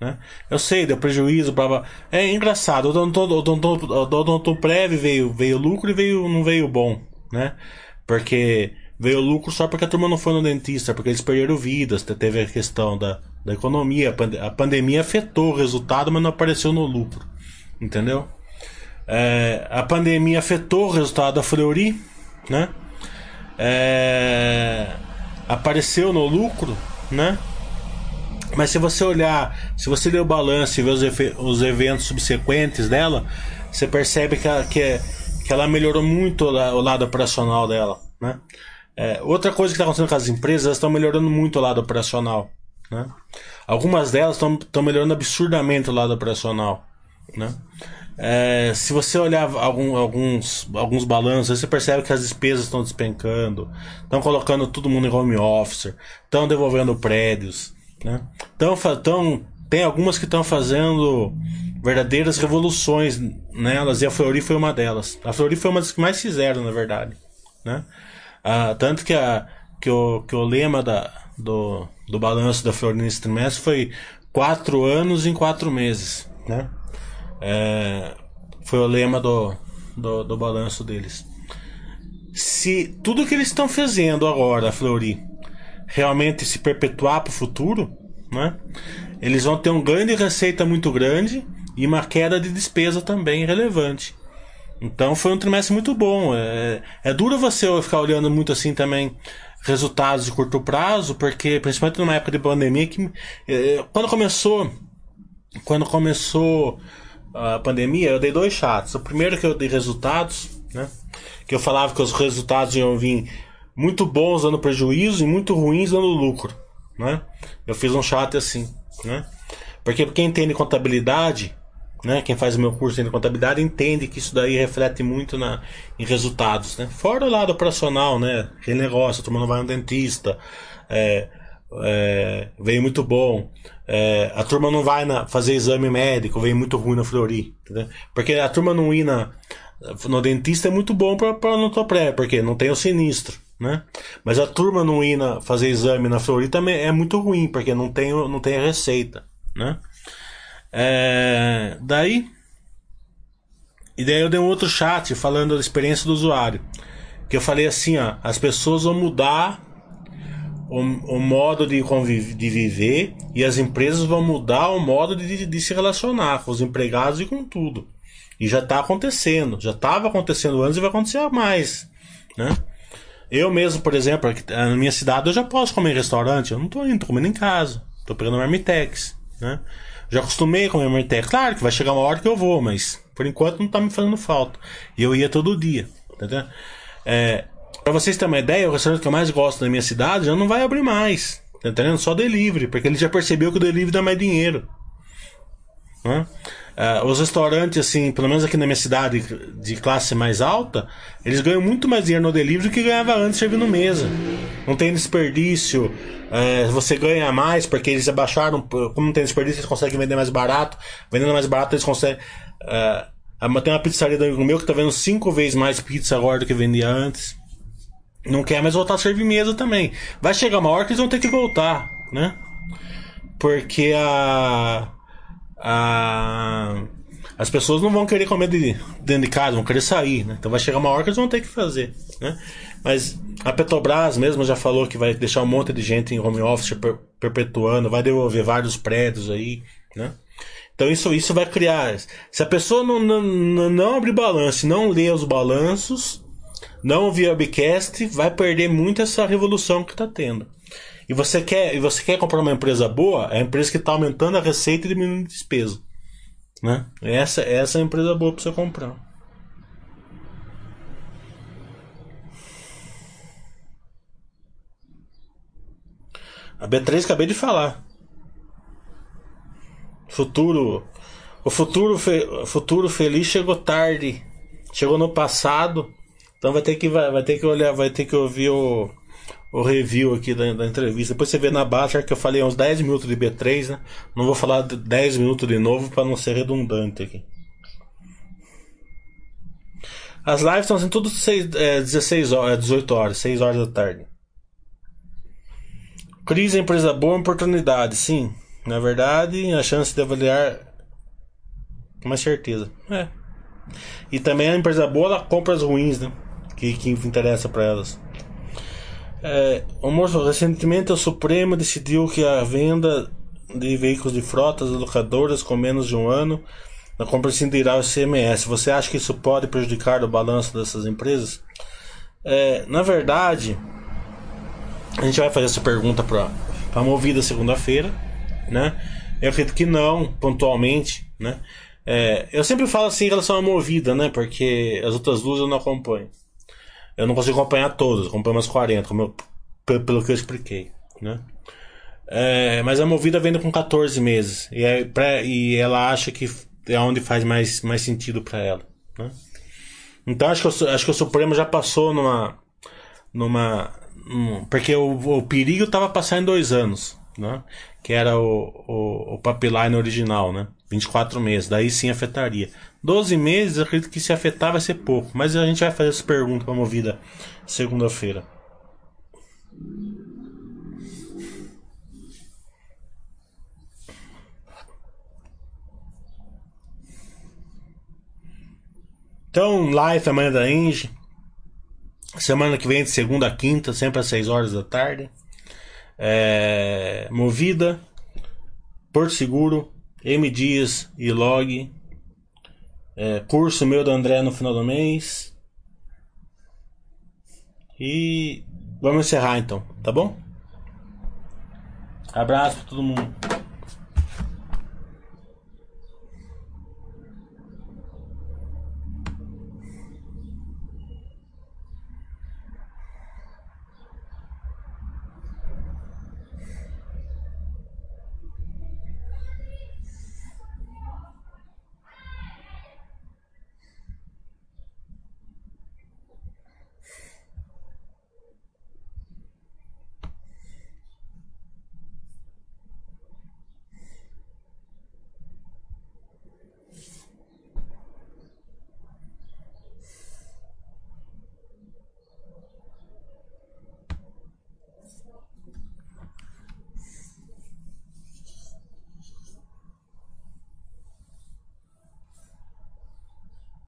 Né? Eu sei, deu prejuízo, blá, blá. É engraçado, o Odontoprev veio, veio lucro e veio, não veio bom, né? Porque veio lucro só porque a turma não foi no dentista, porque eles perderam vidas, te- teve a questão da, da economia, a pandemia afetou o resultado, mas não apareceu no lucro, entendeu? É, a pandemia afetou o resultado da Fleury, né? É, apareceu no lucro, né? Mas se você olhar, se você ler o balanço e ver os, os eventos subsequentes dela, você percebe que, ela- que, é- que ela melhorou muito o, o lado operacional dela, né? É, outra coisa que está acontecendo com as empresas, elas estão melhorando muito o lado operacional, né? Algumas delas estão melhorando absurdamente o lado operacional, né? É, se você olhar algum- alguns, alguns balanços, você percebe que as despesas estão despencando, estão colocando todo mundo em home office, estão devolvendo prédios, né? Tão, tão, tem algumas que estão fazendo verdadeiras revoluções nelas, e a Fleury foi uma delas. A Fleury foi uma das que mais fizeram, na verdade. Né? Ah, tanto que, a, que, o, que o lema da, do, do balanço da Fleury nesse trimestre foi quatro anos em quatro meses. Né? É, foi o lema do, do, do balanço deles. Se tudo que eles estão fazendo agora, Fleury, realmente se perpetuar para o futuro, né? Eles vão ter um ganho de receita muito grande e uma queda de despesa também relevante. Então foi um trimestre muito bom. É, é duro você ficar olhando muito assim também resultados de curto prazo, porque principalmente numa época de pandemia que é, quando começou quando começou a pandemia, eu dei dois chats. O primeiro que eu dei resultados, né? Que eu falava que os resultados iam vir muito bons dando prejuízo e muito ruins dando lucro, né? Eu fiz um chat assim, né? Porque quem entende contabilidade, né? Quem faz o meu curso de contabilidade entende que isso daí reflete muito na, em resultados, né? Fora o lado operacional, né? Aquele negócio, não vai no dentista, é, é, veio muito bom. É, a turma não vai na, fazer exame médico, veio muito ruim na Fleury. Entendeu? Porque a turma não ir na, no dentista é muito bom para pré, porque não tem o sinistro. Né? Mas a turma não ir na, fazer exame na Fleury também é muito ruim, porque não tem, não tem a receita. Né? É, daí. E daí eu dei um outro chat falando da experiência do usuário. Que eu falei assim, ó, as pessoas vão mudar o, o modo de, conviv- de viver e as empresas vão mudar o modo de, de se relacionar com os empregados e com tudo. E já está acontecendo, já estava acontecendo antes e vai acontecer mais, né? Eu mesmo, por exemplo, na minha cidade eu já posso comer em restaurante, eu não tô indo, tô comendo em casa, tô pegando marmitex, né? Já acostumei a comer marmitex, claro que vai chegar uma hora que eu vou, mas por enquanto não tá me fazendo falta. E eu ia todo dia, entendeu? É, Pra vocês terem uma ideia, o restaurante que eu mais gosto na minha cidade já não vai abrir mais. Tá entendendo? Só delivery, porque ele já percebeu que o delivery dá mais dinheiro. Né? Ah, os restaurantes, assim, pelo menos aqui na minha cidade de classe mais alta, eles ganham muito mais dinheiro no delivery do que ganhava antes servindo mesa. Não tem desperdício, é, você ganha mais porque eles abaixaram. Como não tem desperdício, eles conseguem vender mais barato. Vendendo mais barato, eles conseguem. Ah, Tem uma pizzaria do meu que tá vendo cinco vezes mais pizza agora do que vendia antes. Não quer mais voltar a servir mesa também. Vai chegar uma hora que eles vão ter que voltar, né? Porque a. a as pessoas não vão querer comer de, dentro de casa, vão querer sair, né? Então vai chegar uma hora que eles vão ter que fazer, né? Mas a Petrobras mesmo já falou que vai deixar um monte de gente em home office per- perpetuando, vai devolver vários prédios aí, né? Então isso, isso vai criar. Se a pessoa não, não, não, abrir balanço, não ler os balanços, não ouvir webcast, vai perder muito essa revolução que está tendo. E você quer, e você quer comprar uma empresa boa, é a empresa que está aumentando a receita e diminuindo a despesa. Né? Essa, essa é a empresa boa para você comprar. A B3 acabei de falar. Futuro. O futuro, fe, futuro feliz chegou tarde. Chegou no passado. Então vai ter que, vai, vai ter que olhar, vai ter que ouvir o, o review aqui da, da entrevista. Depois você vê na baixa que eu falei uns 10 minutos de B3, né? Não vou falar de 10 minutos de novo para não ser redundante aqui. As lives estão sendo tudo seis, é, 16 horas, 18 horas, 6 horas da tarde. Crise é empresa boa, oportunidade, sim. Na verdade, a chance de avaliar com mais certeza. É. E também a empresa boa, ela compra as ruins, né? Que, que interessa para elas. É, recentemente o Supremo decidiu que a venda de veículos de frotas locadoras com menos de um ano na compra incidirá o CMS. Você acha que isso pode prejudicar o balanço dessas empresas? É, na verdade, a gente vai fazer essa pergunta para a Movida segunda-feira, né? Eu acredito que não, pontualmente, né? É, eu sempre falo assim em relação à Movida, né? Porque as outras duas eu não acompanho. Eu não consigo acompanhar todas, acompanho umas 40, como eu, pe- pelo que eu expliquei, né? É, mas a Movida vende com 14 meses e, é e ela acha que é onde faz mais, mais sentido para ela, né? Então acho que, Su- acho que o Supremo já passou numa numa num- porque o, o perigo estava passando em dois anos, né? Que era o, o, o pipeline original, né? 24 meses, daí sim afetaria. 12 meses, acredito que se afetar vai ser pouco, mas a gente vai fazer essa pergunta para a Movida segunda-feira. Então, live amanhã da Engie. Semana que vem, de segunda a quinta, sempre às 6 horas da tarde. É, Movida, Porto Seguro, M Dias e Log. É, curso meu do André no final do mês. E vamos encerrar então, tá bom? Abraço pra todo mundo.